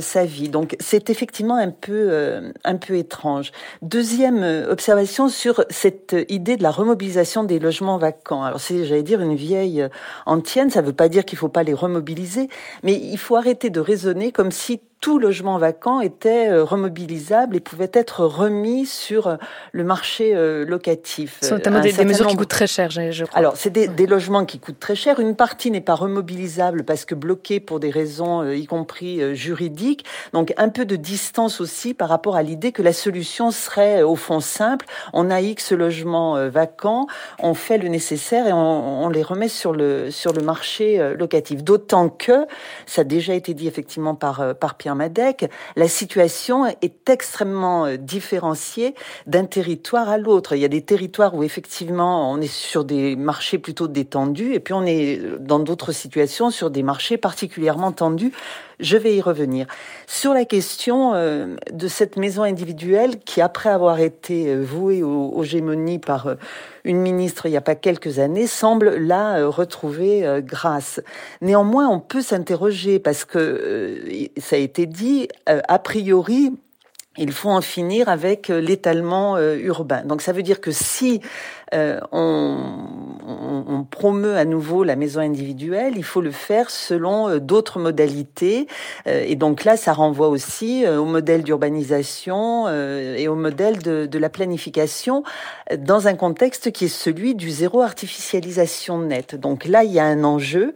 sa vie. Donc, c'est effectivement un peu, un peu étrange. Deuxième observation sur cette idée de la remobilisation des logements vacants. Alors, c'est, j'allais dire, une vieille antienne. Ça ne veut pas dire qu'il ne faut pas les remobiliser, mais il faut arrêter de raisonner comme si tout logement vacant était euh, remobilisable et pouvait être remis sur euh, le marché euh, locatif. C'est notamment des, des, mesures qui coûtent très cher, je crois. Alors, c'est des, des, logements qui coûtent très cher. Une partie n'est pas remobilisable parce que bloquée pour des raisons, y compris juridiques. Donc, un peu de distance aussi par rapport à l'idée que la solution serait au fond simple. On a X logements vacants, on fait le nécessaire et on, on les remet sur le, sur le marché locatif. D'autant que, ça a déjà été dit effectivement par, par Pierre Madec, la situation est extrêmement euh, différenciée d'un territoire à l'autre. Il y a des territoires où effectivement on est sur des marchés plutôt détendus et puis on est euh, dans d'autres situations sur des marchés particulièrement tendus. Je vais y revenir. Sur la question euh, de cette maison individuelle qui, après avoir été vouée aux, gémonies par une ministre il n'y a pas quelques années, semble là retrouver grâce. Néanmoins, on peut s'interroger parce que ça a été dit, euh, a priori, il faut en finir avec euh, l'étalement euh, urbain. Donc ça veut dire que si euh, on, promeut à nouveau la maison individuelle, il faut le faire selon euh, d'autres modalités. Euh, et donc là, ça renvoie aussi au modèle d'urbanisation et au modèle de, de, la planification dans un contexte qui est celui du zéro artificialisation nette. Donc là, il y a un enjeu.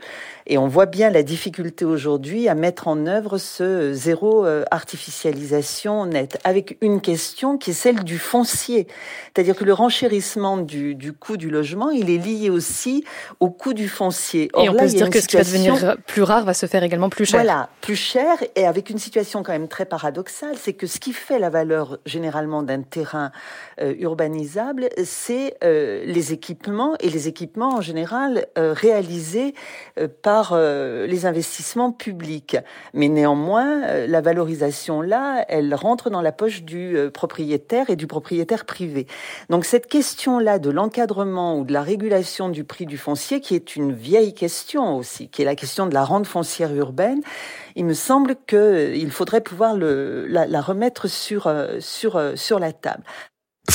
Et on voit bien la difficulté aujourd'hui à mettre en œuvre ce zéro artificialisation nette, avec une question qui est celle du foncier. C'est-à-dire que le renchérissement du, du, coût du logement, il est lié aussi au coût du foncier. Or, et on là, peut se dire que ce qui va devenir plus rare va se faire également plus cher. Voilà, plus cher et avec une situation quand même très paradoxale, c'est que ce qui fait la valeur généralement d'un terrain euh, urbanisable, c'est euh, les équipements et les équipements en général euh, réalisés par les investissements publics. Mais néanmoins, la valorisation là, elle rentre dans la poche du propriétaire et du propriétaire privé. Donc cette question là de l'encadrement ou de la régulation du prix du foncier, qui est une vieille question aussi, qui est la question de la rente foncière urbaine, il me semble qu'il faudrait pouvoir la, remettre sur, euh, euh, sur la table.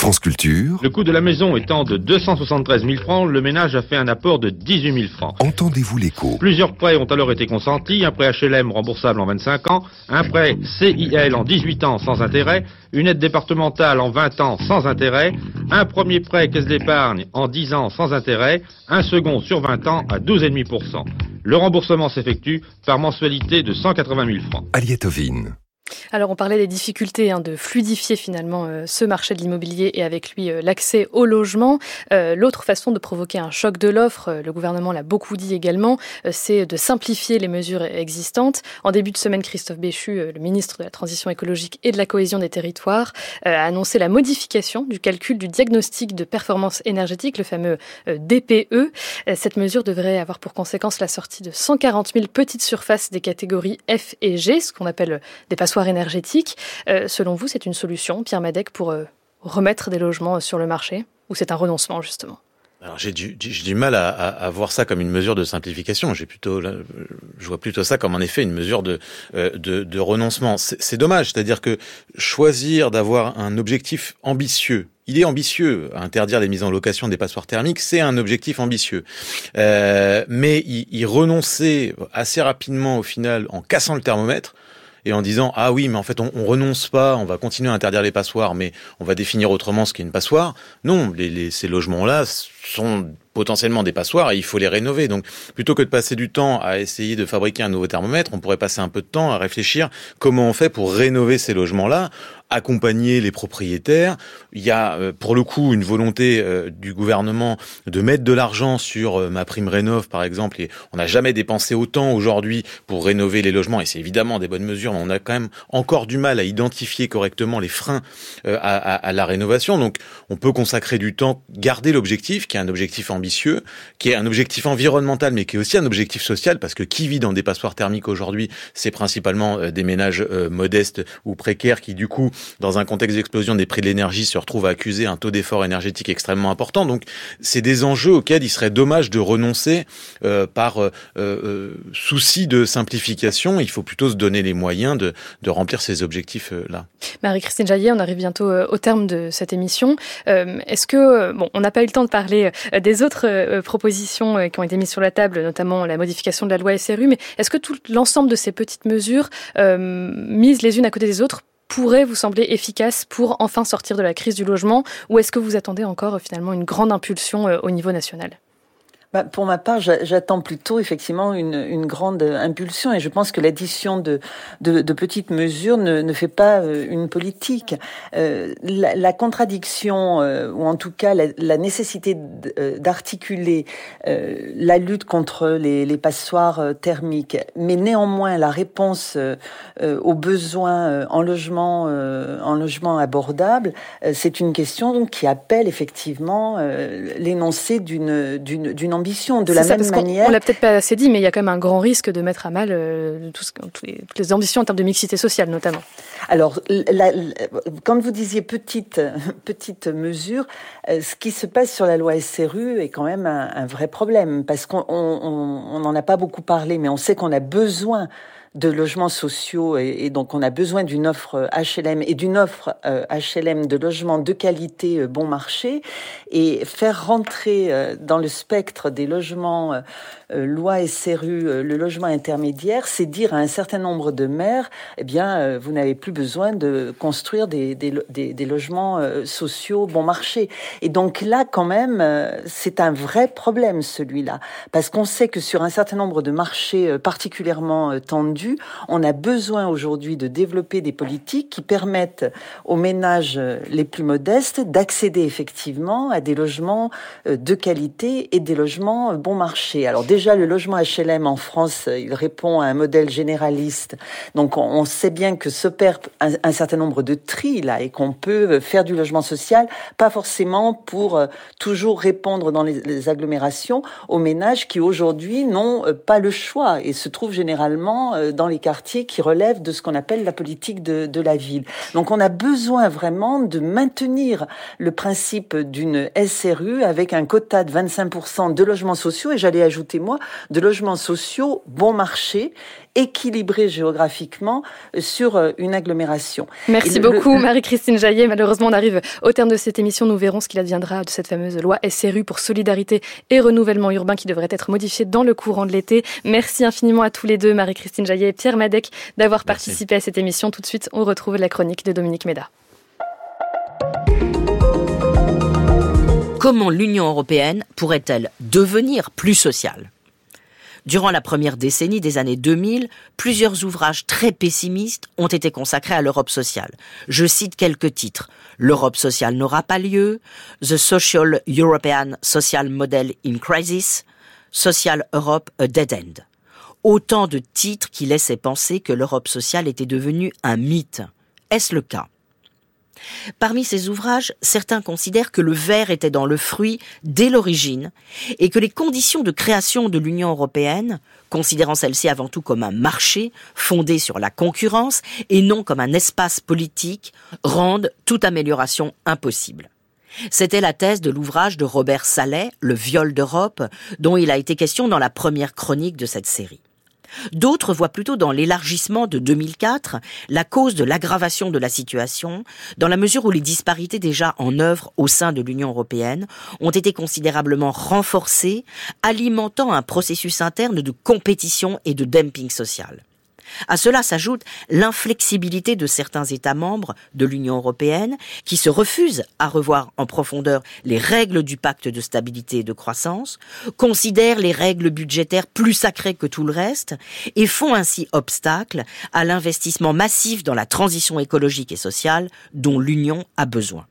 France Culture. Le coût de la maison étant de 273 000 francs, le ménage a fait un apport de 18 000 francs. Entendez-vous l'écho? Plusieurs prêts ont alors été consentis, un prêt HLM remboursable en 25 ans, un prêt CIL en 18 ans sans intérêt, une aide départementale en 20 ans sans intérêt, un premier prêt caisse d'épargne en 10 ans sans intérêt, un second sur 20 ans à 12,5%. Le remboursement s'effectue par mensualité de 180 000 francs. Alors on parlait des difficultés hein, de fluidifier finalement euh, ce marché de l'immobilier et avec lui euh, l'accès au logement. Euh, l'autre façon de provoquer un choc de l'offre, le gouvernement l'a beaucoup dit également, c'est de simplifier les mesures existantes. En début de semaine, Christophe Béchu, le ministre de la Transition écologique et de la cohésion des territoires, a annoncé la modification du calcul du diagnostic de performance énergétique, le fameux DPE. Cette mesure devrait avoir pour conséquence la sortie de 140 000 petites surfaces des catégories F et G, ce qu'on appelle des passoires énergétiques. Euh, selon vous, c'est une solution, Pierre Madec, pour euh, remettre des logements sur le marché? Ou c'est un renoncement, justement? Alors j'ai du, mal à, voir ça comme une mesure de simplification. J'ai plutôt, je vois plutôt ça comme en effet une mesure de euh, renoncement. C'est dommage, c'est-à-dire que choisir d'avoir un objectif ambitieux il est ambitieux. Interdire les mises en location des passoires thermiques, c'est un objectif ambitieux. Euh, mais y, renoncer assez rapidement au final en cassant le thermomètre, et en disant ah oui mais en fait on, on, renonce pas, on va continuer à interdire les passoires, mais on va définir autrement ce qu'est une passoire. Non, les, les, ces logements-là sont potentiellement des passoires et il faut les rénover. Donc plutôt que de passer du temps à essayer de fabriquer un nouveau thermomètre, on pourrait passer un peu de temps à réfléchir comment on fait pour rénover ces logements-là accompagner les propriétaires. Il y a euh, pour le coup une volonté euh, du gouvernement de mettre de l'argent sur euh, ma prime rénov par exemple et on n'a jamais dépensé autant aujourd'hui pour rénover les logements et c'est évidemment des bonnes mesures mais on a quand même encore du mal à identifier correctement les freins à, à, à la rénovation donc on peut consacrer du temps garder l'objectif qui est un objectif ambitieux qui est un objectif environnemental mais qui est aussi un objectif social parce que qui vit dans des passoires thermiques aujourd'hui c'est principalement des ménages modestes ou précaires qui du coup dans un contexte d'explosion des prix de l'énergie, se retrouvent à accuser un taux d'effort énergétique extrêmement important. Donc, c'est des enjeux auxquels il serait dommage de renoncer euh, par euh, euh, souci de simplification. Il faut plutôt se donner les moyens de, de remplir ces objectifs-là. Marie-Christine Jaillet, on arrive bientôt au terme de cette émission. Est-ce que, bon, on n'a pas eu le temps de parler des autres propositions qui ont été mises sur la table, notamment la modification de la loi SRU, mais est-ce que tout l'ensemble de ces petites mesures mises les unes à côté des autres pourrait vous sembler efficace pour enfin sortir de la crise du logement? Ou est-ce que vous attendez encore finalement une grande impulsion euh, au niveau national? Bah, pour ma part, j'attends plutôt effectivement une, une, grande impulsion et je pense que l'addition de, de, de, petites mesures ne, ne, fait pas euh, une politique. Euh, la, la, contradiction, euh, ou en tout cas la, la nécessité euh, d'articuler euh, la lutte contre les, les, passoires thermiques, mais néanmoins la réponse aux besoins en logement, en logement abordable, c'est une question qui appelle effectivement l'énoncé d'une d'une ambition. De la même manière. On l'a peut-être pas assez dit, mais il y a quand même un grand risque de mettre à mal euh, tout ce, toutes, les, toutes, les, ambitions en termes de mixité sociale, notamment. Alors, la, la, quand vous disiez petite, [laughs] petite mesure, euh, ce qui se passe sur la loi SRU est quand même un, un vrai problème, parce qu'on n'en a pas beaucoup parlé, mais on sait qu'on a besoin de logements sociaux et, donc on a besoin d'une offre HLM et d'une offre euh, HLM de logements de qualité euh, bon marché et faire rentrer euh, dans le spectre des logements euh, euh, loi SRU le logement intermédiaire, c'est dire à un certain nombre de maires, eh bien vous n'avez plus besoin de construire des, des, des, des logements sociaux bon marché. Et donc là quand même c'est un vrai problème celui-là parce qu'on sait que sur un certain nombre de marchés particulièrement tendus on a besoin aujourd'hui de développer des politiques qui permettent aux ménages les plus modestes d'accéder effectivement à des logements euh, de qualité et des logements euh, bon marché. Alors déjà, le logement HLM en France, euh, il répond à un modèle généraliste. Donc on sait bien que s'opère un, un certain nombre de tri là et qu'on peut faire du logement social, pas forcément pour toujours répondre dans les, les agglomérations aux ménages qui aujourd'hui n'ont pas le choix et se trouvent généralement dans les quartiers qui relèvent de ce qu'on appelle la politique de, de, la ville. Donc on a besoin vraiment de maintenir le principe d'une SRU avec un quota de 25% de logements sociaux et j'allais ajouter moi de logements sociaux bon marché équilibré géographiquement sur euh, une agglomération. Merci le, beaucoup Marie-Christine Jaillet. Malheureusement, on arrive au terme de cette émission. Nous verrons ce qu'il adviendra de cette fameuse loi SRU pour solidarité et renouvellement urbain qui devrait être modifiée dans le courant de l'été. Merci infiniment à tous les deux, Marie-Christine Jaillet et Pierre Madec, d'avoir participé à cette émission. Tout de suite, on retrouve la chronique de Dominique Méda. Comment l'Union européenne pourrait-elle devenir plus sociale? Durant la première décennie des années 2000, plusieurs ouvrages très pessimistes ont été consacrés à l'Europe sociale. Je cite quelques titres. L'Europe sociale n'aura pas lieu, The Social European Social Model in Crisis, Social Europe a Dead End. Autant de titres qui laissaient penser que l'Europe sociale était devenue un mythe. Est-ce le cas? Parmi ces ouvrages, certains considèrent que le verre était dans le fruit dès l'origine et que les conditions de création de l'Union européenne, considérant celle-ci avant tout comme un marché fondé sur la concurrence et non comme un espace politique, rendent toute amélioration impossible. C'était la thèse de l'ouvrage de Robert Sallet, Le viol d'Europe, dont il a été question dans la première chronique de cette série. D'autres voient plutôt dans l'élargissement de 2004 la cause de l'aggravation de la situation, dans la mesure où les disparités déjà en œuvre au sein de l'Union européenne ont été considérablement renforcées, alimentant un processus interne de compétition et de dumping social. À cela s'ajoute l'inflexibilité de certains États membres de l'Union européenne qui se refusent à revoir en profondeur les règles du pacte de stabilité et de croissance, considèrent les règles budgétaires plus sacrées que tout le reste et font ainsi obstacle à l'investissement massif dans la transition écologique et sociale dont l'Union a besoin.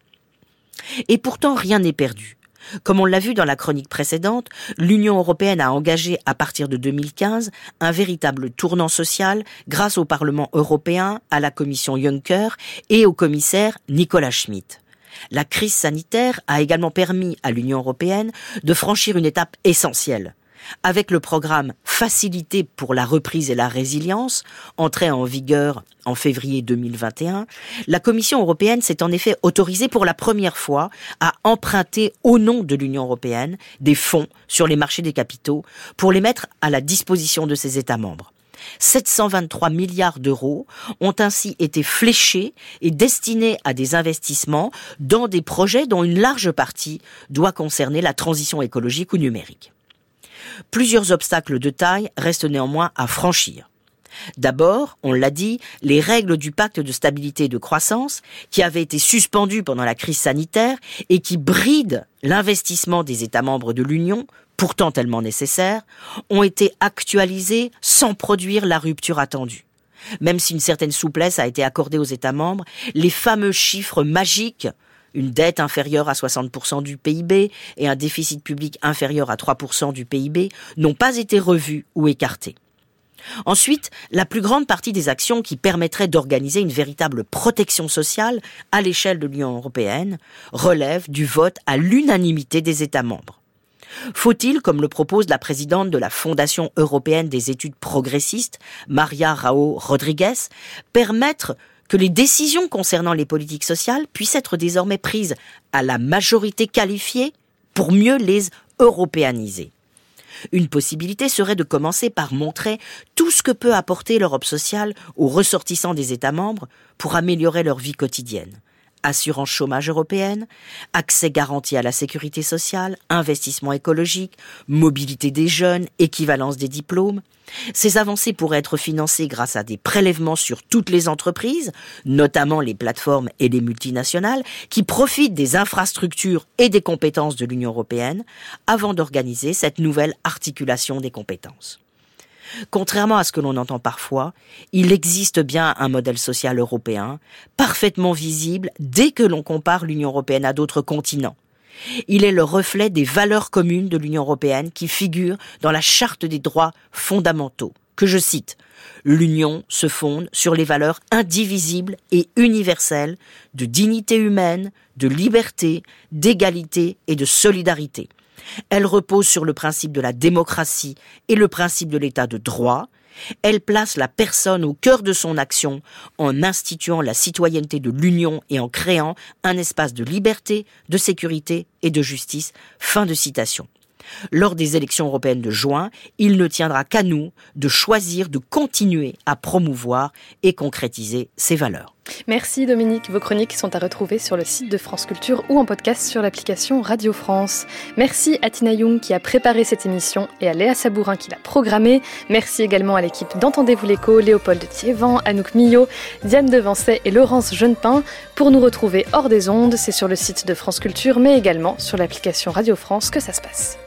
Et pourtant rien n'est perdu. Comme on l'a vu dans la chronique précédente, l'Union européenne a engagé à partir de 2015 un véritable tournant social grâce au Parlement européen, à la Commission Juncker et au commissaire Nicolas Schmitt. La crise sanitaire a également permis à l'Union européenne de franchir une étape essentielle avec le programme Facilité pour la reprise et la résilience, entré en vigueur en février 2021, la Commission européenne s'est en effet autorisée pour la première fois à emprunter au nom de l'Union européenne des fonds sur les marchés des capitaux pour les mettre à la disposition de ses États membres. 723 milliards d'euros ont ainsi été fléchés et destinés à des investissements dans des projets dont une large partie doit concerner la transition écologique ou numérique. Plusieurs obstacles de taille restent néanmoins à franchir. D'abord, on l'a dit, les règles du pacte de stabilité et de croissance, qui avaient été suspendues pendant la crise sanitaire et qui brident l'investissement des États membres de l'Union, pourtant tellement nécessaire, ont été actualisées sans produire la rupture attendue. Même si une certaine souplesse a été accordée aux États membres, les fameux chiffres magiques une dette inférieure à 60% du PIB et un déficit public inférieur à 3% du PIB n'ont pas été revus ou écartés. Ensuite, la plus grande partie des actions qui permettraient d'organiser une véritable protection sociale à l'échelle de l'Union européenne relèvent du vote à l'unanimité des États membres. Faut-il, comme le propose la présidente de la Fondation européenne des études progressistes, Maria Rao Rodriguez, permettre que les décisions concernant les politiques sociales puissent être désormais prises à la majorité qualifiée pour mieux les européaniser. Une possibilité serait de commencer par montrer tout ce que peut apporter l'Europe sociale aux ressortissants des États membres pour améliorer leur vie quotidienne assurance chômage européenne, accès garanti à la sécurité sociale, investissement écologique, mobilité des jeunes, équivalence des diplômes. Ces avancées pourraient être financées grâce à des prélèvements sur toutes les entreprises, notamment les plateformes et les multinationales, qui profitent des infrastructures et des compétences de l'Union européenne avant d'organiser cette nouvelle articulation des compétences. Contrairement à ce que l'on entend parfois, il existe bien un modèle social européen, parfaitement visible dès que l'on compare l'Union européenne à d'autres continents. Il est le reflet des valeurs communes de l'Union européenne qui figurent dans la charte des droits fondamentaux, que je cite. L'Union se fonde sur les valeurs indivisibles et universelles de dignité humaine, de liberté, d'égalité et de solidarité elle repose sur le principe de la démocratie et le principe de l'état de droit. Elle place la personne au cœur de son action en instituant la citoyenneté de l'Union et en créant un espace de liberté, de sécurité et de justice. Fin de citation. Lors des élections européennes de juin, il ne tiendra qu'à nous de choisir de continuer à promouvoir et concrétiser ces valeurs. Merci Dominique. Vos chroniques sont à retrouver sur le site de France Culture ou en podcast sur l'application Radio France. Merci à Tina Young qui a préparé cette émission et à Léa Sabourin qui l'a programmée. Merci également à l'équipe d'Entendez-vous l'écho, Léopold Thiévan, Anouk Millot, Diane Devancet et Laurence Jeunepin. Pour nous retrouver hors des ondes, c'est sur le site de France Culture mais également sur l'application Radio France que ça se passe.